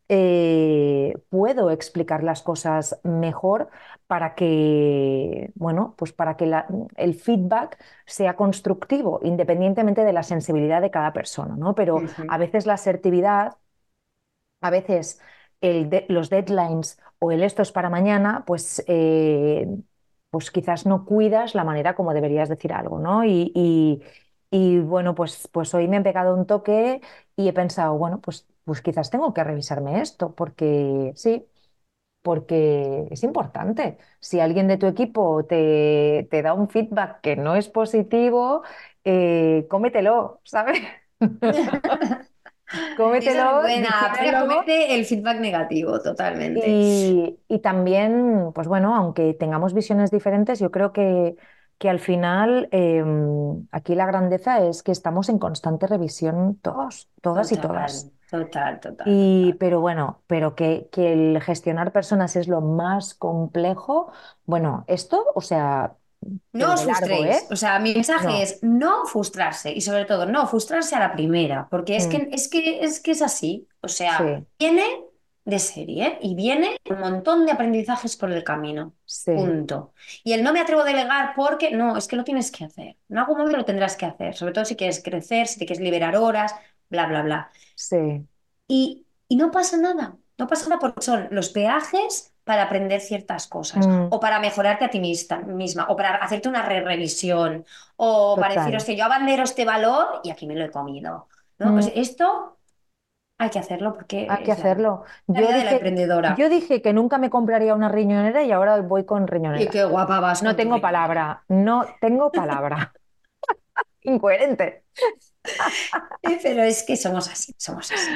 B: eh, puedo explicar las cosas mejor para que, bueno, pues para que la- el feedback sea constructivo, independientemente de la sensibilidad de cada persona, ¿no? Pero a veces la asertividad a veces el de- los deadlines o el esto es para mañana, pues, eh, pues quizás no cuidas la manera como deberías decir algo, ¿no? Y, y- y, bueno, pues, pues hoy me han pegado un toque y he pensado, bueno, pues, pues quizás tengo que revisarme esto, porque sí, porque es importante. Si alguien de tu equipo te, te da un feedback que no es positivo, eh, cómetelo, ¿sabes? [laughs] [laughs]
A: Esa es
B: Cómetelo,
A: buena. Comerte el feedback negativo, totalmente.
B: Y, y también, pues bueno, aunque tengamos visiones diferentes, yo creo que, que al final eh, aquí la grandeza es que estamos en constante revisión todos, todas y todas.
A: Total, total, total,
B: Y,
A: total.
B: pero bueno, pero que, que el gestionar personas es lo más complejo. Bueno, esto, o sea,
A: No os
B: largo,
A: frustréis.
B: ¿eh?
A: O sea, mi mensaje
B: No,
A: es no frustrarse y sobre todo no frustrarse a la primera, porque es
B: Mm,
A: que es que es que es así. O sea,
B: sí,
A: viene de serie y viene un montón de aprendizajes por el camino.
B: sí,
A: Punto. Y el no me atrevo a delegar porque no, es que lo tienes que hacer. En algún momento lo tendrás que hacer, sobre todo si quieres crecer, si te quieres liberar horas, bla, bla, bla.
B: sí.
A: Y, y no pasa nada, no pasa nada porque son los peajes para aprender ciertas cosas,
B: Mm,
A: o para mejorarte a ti misma, o para hacerte una re-revisión, o para decir, hostia, yo abandero este valor y aquí me lo he comido. ¿no?
B: Mm.
A: sea, esto hay que hacerlo
B: Hay
A: porque
B: que
A: es la,
B: hacerlo.
A: la
B: Yo
A: vida de la
B: dije, yo
A: emprendedora.
B: dije que nunca me compraría una riñonera y ahora voy con
A: Y
B: riñonera.
A: qué guapa vas
B: No tengo palabra, no tengo palabra. [laughs] Incoherente.
A: Pero es que somos así, somos así.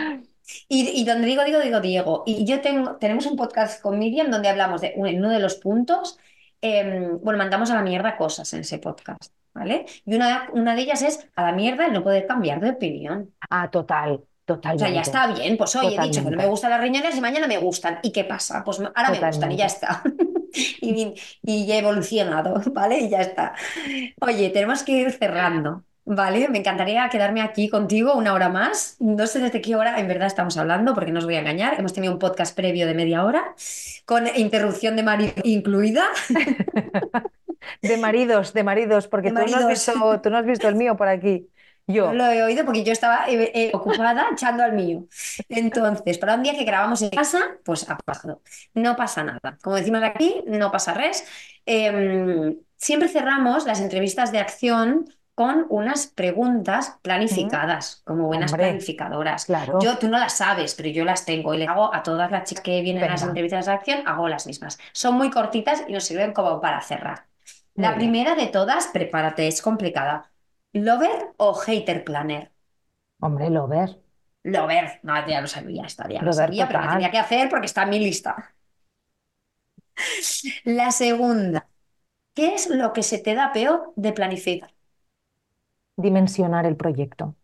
A: Y, y donde digo, digo, digo, Diego. Y yo tengo, tenemos un podcast con Miriam donde hablamos de uno de los puntos, eh, bueno, mandamos a la mierda cosas en ese podcast, ¿vale? Y una, una de ellas es a la mierda el no poder cambiar de opinión.
B: Ah, total,
A: O sea, ya está bien, pues hoy he dicho que no me gustan las riñones y mañana me gustan. ¿Y qué pasa? Pues ahora me gustan y ya está. [laughs] Y, y he evolucionado, [laughs] ¿vale? Y ya está. Oye, tenemos que ir cerrando, ¿vale? Me encantaría quedarme aquí contigo una hora más. No sé desde qué hora en verdad estamos hablando, porque no os voy a engañar. Hemos tenido un podcast previo de media hora, con interrupción de marido incluida, [laughs]
B: De maridos, de maridos, porque
A: de
B: tú no has visto, tú no has visto el mío por aquí.
A: No
B: Yo,
A: lo he oído porque yo estaba eh, eh, ocupada echando al mío. Entonces, para un día que grabamos en casa, pues ha pasado. No pasa nada. Como decimos aquí, no pasa res. Eh, siempre cerramos las entrevistas de acción con unas preguntas planificadas, como buenas
B: hombre,
A: planificadoras.
B: claro,
A: Yo, tú no las sabes, pero yo las tengo y le hago a todas las chicas que vienen a las entrevistas de acción, hago las mismas. Son muy cortitas y nos sirven como para cerrar.
B: muy
A: La
B: bien.
A: primera de todas, prepárate, es complicada. ¿Lover o hater planner?
B: Hombre, Lover,
A: Lover, no, ya lo sabía, esta ya lo sabía, pero me
B: total.
A: tenía que hacer porque está en mi lista. [laughs] La segunda, ¿qué es lo que se te da peor de planificar?
B: Dimensionar el proyecto.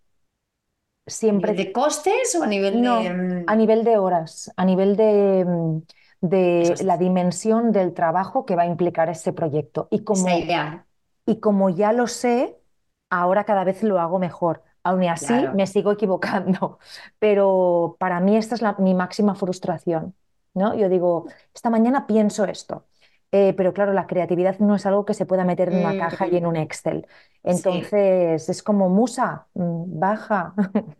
A: ¿A nivel
B: Siempre
A: de costes o a nivel de...
B: No,
A: mm,
B: a nivel de horas, a nivel de, mm, de
A: es,
B: la dimensión del trabajo que va a implicar ese proyecto. Y
A: esa
B: como,
A: idea,
B: y como ya lo sé, ahora cada vez lo hago mejor. Aún así
A: claro.
B: me sigo equivocando, [laughs] pero para mí esta es la- mi máxima frustración, ¿no? Yo digo, esta mañana pienso esto, Eh, pero claro, la creatividad no es algo que se pueda meter en una caja y en
A: Mm,
B: un Excel.
A: sí.
B: Entonces es como musa, mm, baja [laughs]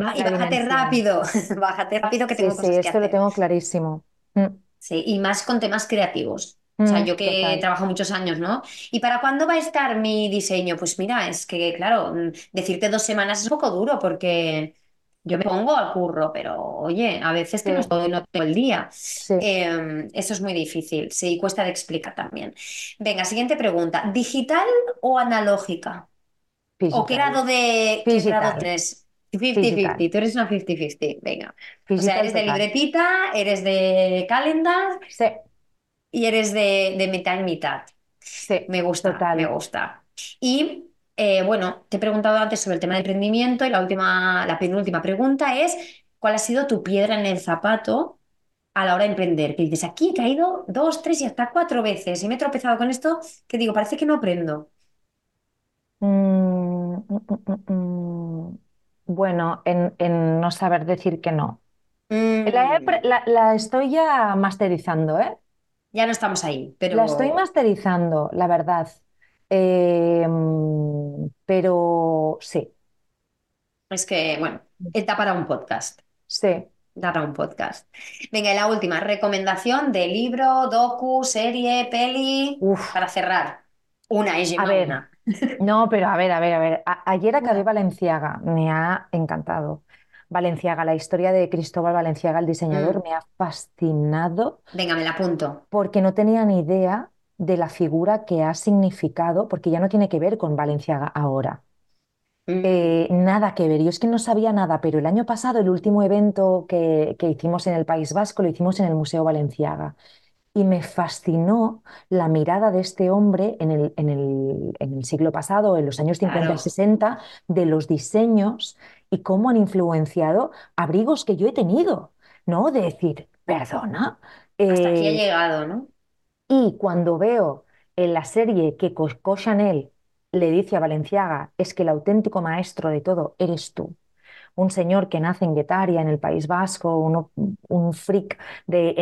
A: Va- y bájate rápido, [laughs] bájate rápido que
B: Sí,
A: tengo
B: sí,
A: cosas que
B: esto lo tengo clarísimo. Mm.
A: Sí, y más con temas creativos. O sea,
B: Mm,
A: yo que
B: total.
A: trabajo muchos años, ¿no? ¿Y para cuándo va a estar mi diseño? Pues mira, es que, claro, mm, decirte dos semanas es un poco duro porque yo me pongo al curro, pero oye, a veces
B: Sí,
A: que no estoy, no tengo el día.
B: sí,
A: Eh, eso es muy difícil, sí, cuesta de explicar también. Venga, siguiente pregunta. ¿Digital o analógica? ¿O qué grado de, qué grado
B: Digital,
A: tienes? 50-50,
B: digital,
A: tú eres una 50-50, venga. O sea, eres de libretita, eres de calendar
B: Sí,
A: y eres de, de mitad en mitad.
B: sí,
A: Me gusta, me
B: total.
A: gusta. Y eh, bueno, te he preguntado antes sobre el tema del emprendimiento y la última, la penúltima pregunta es, ¿cuál ha sido tu piedra en el zapato a la hora de emprender? Que dices, aquí he caído dos, tres y hasta cuatro veces y me he tropezado con esto que digo, parece que no aprendo.
B: Mm, mm, mm. Bueno, en, en no saber decir que no. La, he la- la estoy ya masterizando, ¿eh?
A: ya no estamos ahí,
B: La estoy
A: pero
B: masterizando, la verdad. Eh, mm, pero sí,
A: es que, bueno, está para un podcast.
B: sí.
A: Da para un podcast. Venga, y la última, recomendación de libro, docu, serie, peli,
B: Uf,
A: para cerrar. Una, es
B: a ver,
A: una. [laughs]
B: no, pero a ver, a ver, a ver. A- ayer acabé. Valenciaga, me ha encantado. Valenciaga, la historia de Cristóbal Valenciaga, el diseñador,
A: Mm,
B: me ha fascinado
A: Venga, me la apunto.
B: porque no tenía ni idea de la figura que ha significado, porque ya no tiene que ver con Valenciaga ahora.
A: Mm,
B: Eh, nada que ver, yo es que no sabía nada, pero el año pasado el último evento que, que hicimos en el País Vasco lo hicimos en el Museo Valenciaga y me fascinó la mirada de este hombre en el, en el, en el siglo pasado, en los años 50 y
A: claro,
B: 60, de los diseños y cómo han influenciado abrigos que yo he tenido, ¿no? De decir, perdona.
A: hasta aquí he
B: eh,
A: llegado, ¿no?
B: Y cuando veo en la serie que Coco Chanel le dice a Valenciaga, es que el auténtico maestro de todo eres tú. Un señor que nace en Guetaria, en el País Vasco, un freak de,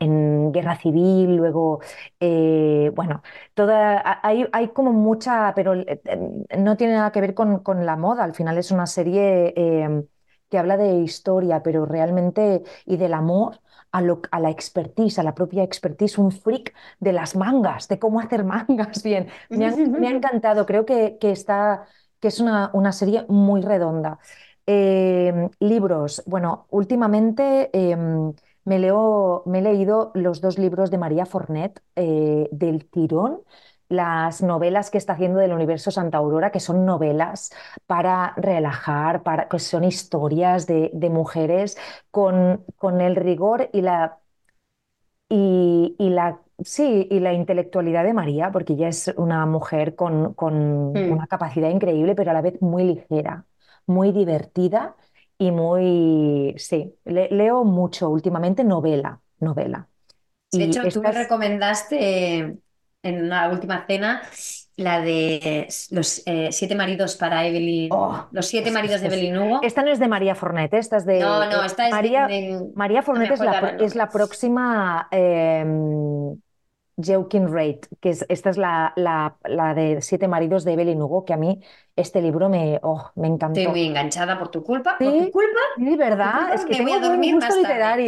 B: en, guerra civil, luego, eh, bueno, toda, ha- hay, hay como mucha, pero eh, eh, no tiene nada que ver con, con la moda, al final es una serie que habla de historia, pero realmente, y del amor a, lo- a la expertise, a la propia expertise, un freak de las mangas, de cómo hacer mangas bien. Me ha, me ha [laughs] encantado, creo que, que está, que es una, una serie muy redonda. Eh, libros, bueno, últimamente em, me leo, me he leído los dos libros de María Fornet eh, del tirón, las novelas que está haciendo del universo Santa Aurora, que son novelas para relajar, para, que son historias de, de mujeres con, con el rigor y la y, y la, sí, y la intelectualidad de María, porque ella es una mujer con, con una
A: Mm.
B: capacidad increíble, pero a la vez muy ligera, muy divertida y muy, sí, le- leo mucho últimamente novela, novela.
A: De
B: Y
A: hecho, tú me recomendaste en una última cena la de los eh, siete maridos para Evelyn,
B: oh,
A: los siete maridos de Evelyn Hugo.
B: esta no es de María Fornet, ¿eh? esta es de
A: No, no,
B: eh,
A: esta es
B: María,
A: de-
B: María
A: no
B: es la, es la próxima em, Joaquin Reid, que es, esta es la, la, la de Siete maridos de Evelyn Hugo, que a mí este libro me, oh, me
A: Estoy muy
B: encantó.
A: enganchada por tu culpa, por tu culpa,
B: sí, ¿verdad?
A: culpa
B: Es que
A: me voy a dormir
B: gusto
A: más tarde.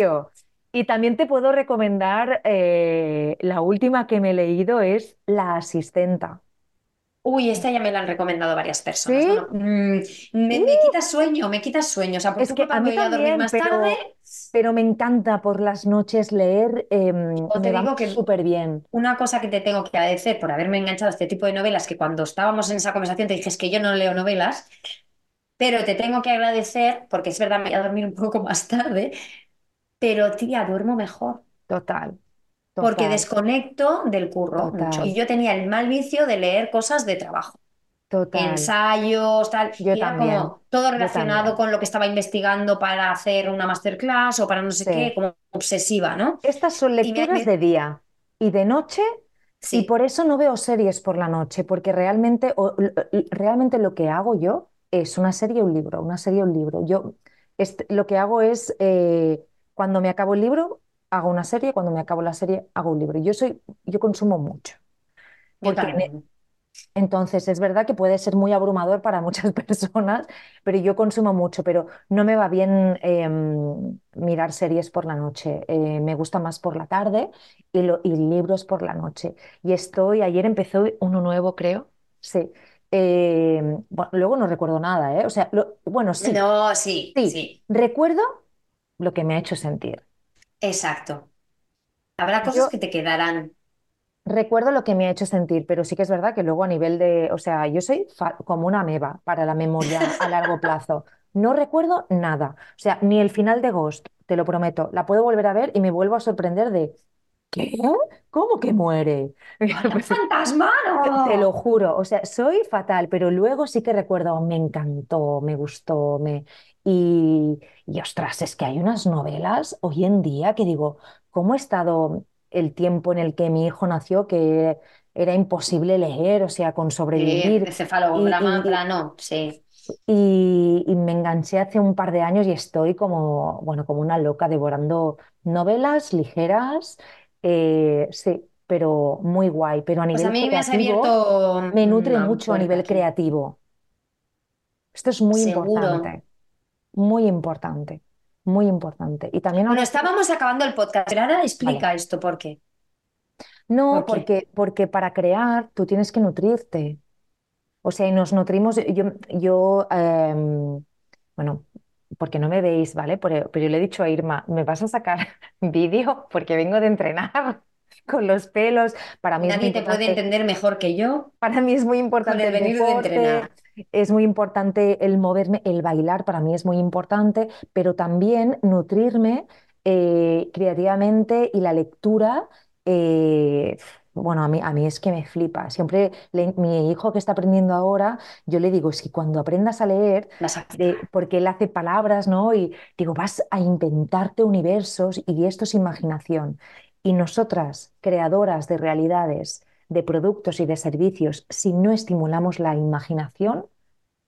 B: Y también te puedo recomendar, eh, la última que me he leído es La asistenta.
A: Uy, esta ya me la han recomendado varias personas.
B: Sí,
A: Bueno, mm, me, me
B: uh,
A: quita sueño, me quita sueño. O sea, por
B: es
A: tu
B: que
A: culpa
B: a
A: me voy a dormir más tarde.
B: pero, pero me encanta por las noches leer, em,
A: O te
B: me
A: digo que
B: súper bien.
A: una cosa que te tengo que agradecer por haberme enganchado a este tipo de novelas, que cuando estábamos en esa conversación te dije es que yo no leo novelas, pero te tengo que agradecer, porque es verdad, me voy a dormir un poco más tarde, pero tía, duermo mejor.
B: Total,
A: porque desconecto del curro mucho. Y yo tenía el mal vicio de leer cosas de trabajo,
B: total.
A: ensayos, tal,
B: Yo
A: y era
B: también,
A: como todo relacionado con lo que estaba investigando para hacer una masterclass o para no sé qué, como obsesiva, ¿no?
B: Estas son
A: Y
B: lecturas
A: me-
B: de día y de noche, y
A: sí,
B: por eso no veo series por la noche, porque realmente, o- realmente lo que hago yo es una serie, un libro, una serie, un libro. Yo este, lo que hago es, eh, cuando me acabo el libro, hago una serie, cuando me acabo la serie, hago un libro. Yo soy, yo consumo mucho, porque. Entonces, es verdad que puede ser muy abrumador para muchas [laughs] personas, pero yo consumo mucho, pero no me va bien em, mirar series por la noche. Eh, me gusta más por la tarde y, lo- y libros por la noche. Y estoy, ayer empezó uno nuevo, creo. Sí. Em, bueno, luego no recuerdo nada, ¿eh? O sea, lo- bueno, sí,
A: No, sí,
B: sí.
A: sí,
B: Recuerdo lo que me ha hecho sentir.
A: exacto. Habrá cosas
B: Yo
A: que te quedarán.
B: Recuerdo lo que me ha hecho sentir, pero sí que es verdad que luego a nivel de, o sea, yo soy como una ameba para la memoria a largo [laughs] plazo. No recuerdo nada, o sea, ni el final de Ghost, te lo prometo. La puedo volver a ver y me vuelvo a sorprender de, ¿qué? ¿Cómo que muere? [laughs]
A: ¡Mata un
B: Pues,
A: fantasma!
B: te [laughs] te lo juro, o sea, soy fatal, pero luego sí que recuerdo, me encantó, me gustó, me... Y, y ostras, es que hay unas novelas hoy en día que digo, ¿cómo ha estado el tiempo en el que mi hijo nació que era imposible leer, o sea, con
A: Sí,
B: sobrevivir?
A: encefalograma
B: Y,
A: plano, sí.
B: y, y me enganché hace un par de años y estoy como, bueno, como una loca devorando novelas ligeras, eh, sí, pero muy guay, pero a
A: Pues a
B: nivel
A: mí me has
B: creativo
A: abierto
B: me nutre
A: una
B: mucho a nivel
A: aquí.
B: creativo. Esto es muy
A: Seguro.
B: importante, muy importante, muy importante. Y también
A: Bueno, estábamos acabando el podcast, pero ahora
B: Vale.
A: explica esto, ¿por qué?
B: No,
A: ¿Por qué?
B: porque, porque para crear tú tienes que nutrirte. O sea, y nos nutrimos, yo, yo em, bueno, porque no me veis, ¿vale? Pero, pero yo le he dicho a Irma, ¿me vas a sacar [laughs] vídeo? Porque vengo de entrenar con los pelos. Para mí
A: Nadie te puede entender mejor que yo
B: Para mí es muy
A: con
B: importante
A: el
B: el
A: venir de
B: deporte,
A: entrenar.
B: es muy importante el moverme, el bailar para mí es muy importante, pero también nutrirme eh, creativamente y la lectura, eh, bueno, a mí, a mí es que me flipa. Siempre le- mi hijo que está aprendiendo ahora, yo le digo, es que cuando aprendas a leer, de- porque él hace palabras, ¿no? Y digo, vas a inventarte universos y esto es imaginación. Y nosotras, creadoras de realidades, de productos y de servicios, si no estimulamos la imaginación,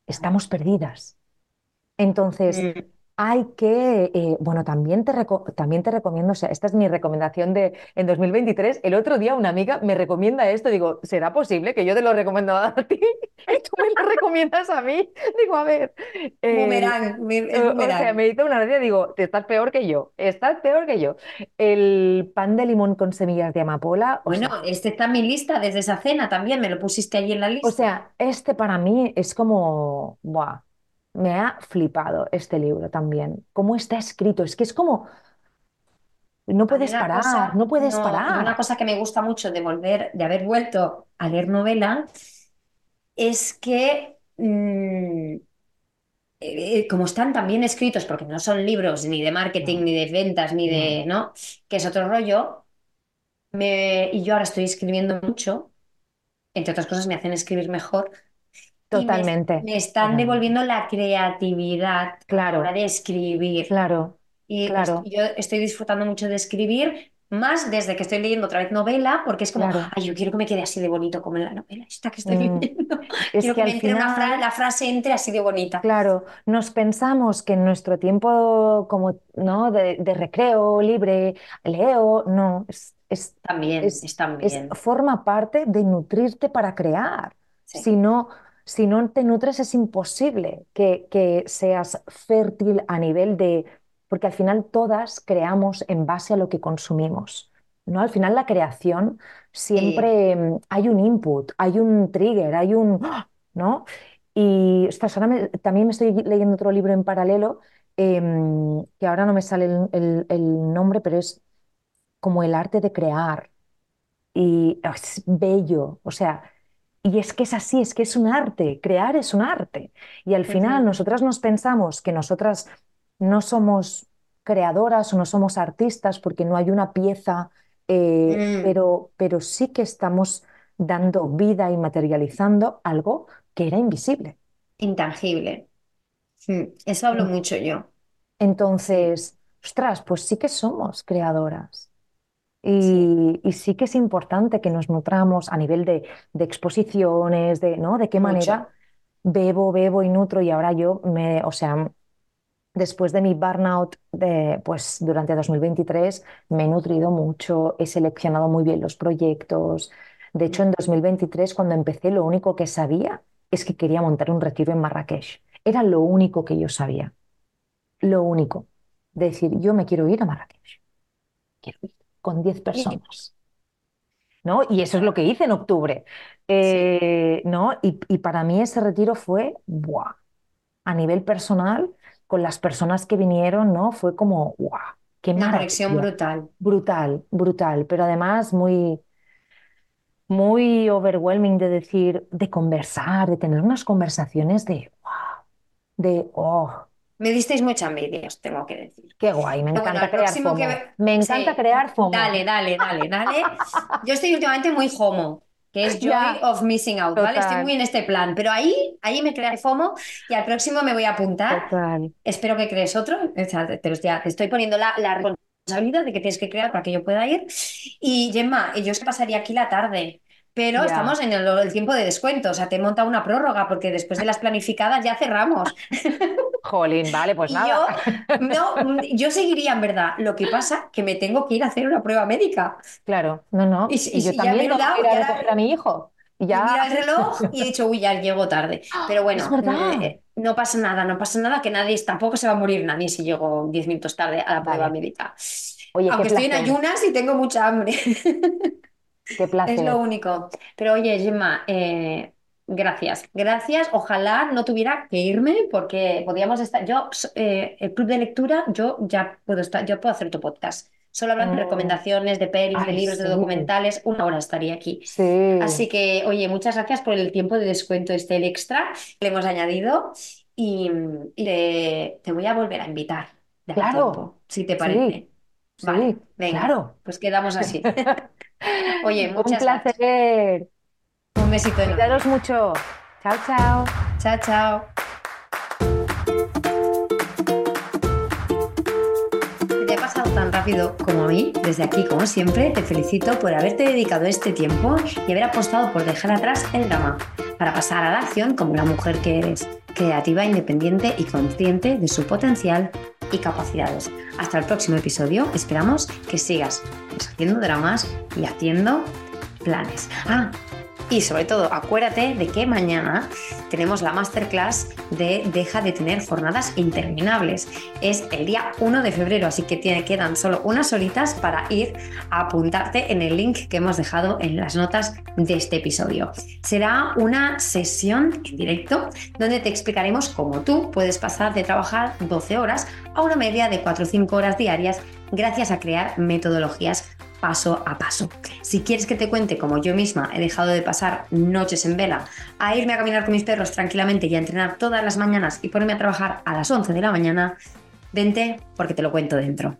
B: estamos perdidas. Entonces,
A: Mm,
B: hay que, eh, bueno, también te, reco- también te recomiendo, o sea, esta es mi recomendación de en 2023. El otro día una amiga me recomienda esto, digo, ¿será posible que yo te lo recomiendo a ti [laughs] y tú me lo recomiendas a mí? Digo, a ver,
A: es
B: o o sea, me hizo una gracia, digo, te estás peor que yo, estás peor que yo. El pan de limón con semillas de amapola, o
A: Bueno,
B: sea,
A: este está en mi lista desde esa cena también, me lo pusiste allí en la
B: O
A: lista.
B: sea, este para mí es como, ¡buah! Me ha flipado este libro también. ¿Cómo está escrito? Es que es como, no puedes parar,
A: cosa,
B: no puedes
A: no, y una
B: parar.
A: cosa que me gusta mucho de volver, de haber vuelto a leer novela, es que mm, eh, como están tan bien escritos, porque no son libros ni de marketing,
B: No,
A: ni de ventas, ni
B: no,
A: de, ¿no? Que es otro rollo, me, y yo ahora estoy escribiendo mucho, entre otras cosas me hacen escribir mejor, me,
B: totalmente,
A: me están
B: totalmente.
A: devolviendo la creatividad a la hora
B: Claro,
A: de escribir.
B: claro,
A: Y
B: claro,
A: yo estoy disfrutando mucho de escribir, más desde que estoy leyendo otra vez novela, porque es como,
B: claro.
A: ay, yo quiero que me quede así de bonito como en la novela esta que estoy
B: Mm,
A: leyendo. [laughs]
B: Es
A: Quiero
B: que
A: que me entre una fra- la frase entre así de bonita.
B: claro, nos pensamos que en nuestro tiempo como, ¿no? de, de recreo libre, leo, no, es, es,
A: También,
B: es,
A: bien.
B: forma parte de nutrirte para crear.
A: Sí.
B: Si no, si no te nutres es imposible que, que seas fértil a nivel de, porque al final todas creamos en base a lo que consumimos, ¿no? Al final la creación siempre mm, hay un input, hay un trigger, hay un, ¡ah! [gasps] ¿no? Y ostras, ahora me- también me estoy leyendo otro libro en paralelo, em, que ahora no me sale el, el- el nombre, pero es como el arte de crear. Y es bello, o sea, y es que es así, es que es un arte, crear es un arte. Y al final nosotras nos pensamos que nosotras no somos creadoras o no somos artistas porque no hay una pieza, eh,
A: Mm,
B: pero, pero sí que estamos dando vida y materializando algo que era invisible.
A: intangible. Mm, Eso hablo mucho yo.
B: Entonces, ostras, pues sí que somos creadoras. Y, y sí que es importante que nos nutramos a nivel de, de exposiciones, de, ¿no? De qué manera bebo, bebo y nutro. Y ahora yo me, o sea, después de mi burnout de, pues durante 2023 me he nutrido mucho, he seleccionado muy bien los proyectos, De hecho, en 2023, cuando empecé, lo único que sabía es que quería montar un retiro en Marrakech. Era lo único que yo sabía. Lo único. decir, yo me quiero ir a Marrakech. Quiero ir con 10 personas. ¿No? Y eso es lo que hice en octubre. Eh, ¿no? Y, para mí ese retiro fue, ¡buah! A nivel personal, con las personas que vinieron, ¿no? Fue como, ¡guau! ¡Qué
A: Una conexión brutal.
B: Brutal, brutal. Pero además muy, muy overwhelming de decir, de conversar, de tener unas conversaciones de, wow, de, oh.
A: Me disteis mucha envidia, os tengo que decir.
B: Qué guay, me encanta crear FOMO. Me encanta crear FOMO.
A: Dale, dale, dale, dale. Yo estoy últimamente muy homo, que es [laughs] Joy of Missing Out, ¿vale? Estoy muy en este plan, pero ahí, ahí me crea FOMO y al próximo me voy a apuntar. Total. Espero que crees otro. O sea, te, te, estoy poniendo la, la responsabilidad de que tienes que crear para que yo pueda ir. Y Gemma, yo os pasaría aquí la tarde pero estamos en el, tiempo de descuento, o sea, te he montado una prórroga porque después de las planificadas ya cerramos. [laughs]
B: Jolín, vale, pues nada.
A: Yo, no, [laughs] yo seguiría en verdad. Lo que pasa que me tengo que ir a hacer una prueba médica.
B: Claro, no, no. Y, yo también tengo que ir a recoger a mi hijo.
A: Y ya... Mira el reloj y he dicho, uy, ya llego tarde. [gasps] Pero bueno, eh, no pasa nada, no pasa nada, que nadie, tampoco se va a morir nadie si llego 10 minutos tarde a la prueba médica. Oye, Aunque estoy en ayunas y tengo mucha hambre. [laughs]
B: Qué placer.
A: Es lo único. Pero oye, Gemma, eh, gracias. Gracias. Ojalá no tuviera que irme porque podíamos estar. Yo, eh, el club de lectura, yo ya puedo estar, yo puedo hacer tu podcast. Solo hablar de mm. recomendaciones, de pelis, de libros, de documentales. Una hora estaría aquí.
B: Sí.
A: Así que, oye, muchas gracias por el tiempo de descuento este el extra que le hemos añadido. Y, te, voy a volver a invitar.
B: claro.
A: si te parece.
B: Vale, venga, claro.
A: Pues quedamos así. [laughs] Oye, [laughs]
B: muchas Un placer.
A: Un besito.
B: Cuidaros mucho. Chao, chao.
A: Chao, chao. Te ha pasado tan rápido como a mí, desde aquí, como siempre, te felicito por haberte dedicado este tiempo y haber apostado por dejar atrás el drama para pasar a la acción como la mujer que eres, creativa, independiente y consciente de su potencial y capacidades. Hasta el próximo episodio, esperamos que sigas haciendo dramas y haciendo planes. Ah, y sobre todo, acuérdate de que mañana tenemos la masterclass de Deja de tener jornadas interminables. Es el día 1 de febrero, así que tiene, quedan solo unas horitas para ir a apuntarte en el link que hemos dejado en las notas de este episodio. Será una sesión en directo donde te explicaremos cómo tú puedes pasar de trabajar 12 horas a una media de 4 o 5 horas diarias gracias a crear metodologías paso a paso. Si quieres que te cuente cómo yo misma he dejado de pasar noches en vela a irme a caminar con mis perros tranquilamente y a entrenar todas las mañanas y ponerme a trabajar a las 11 de la mañana, vente porque te lo cuento dentro.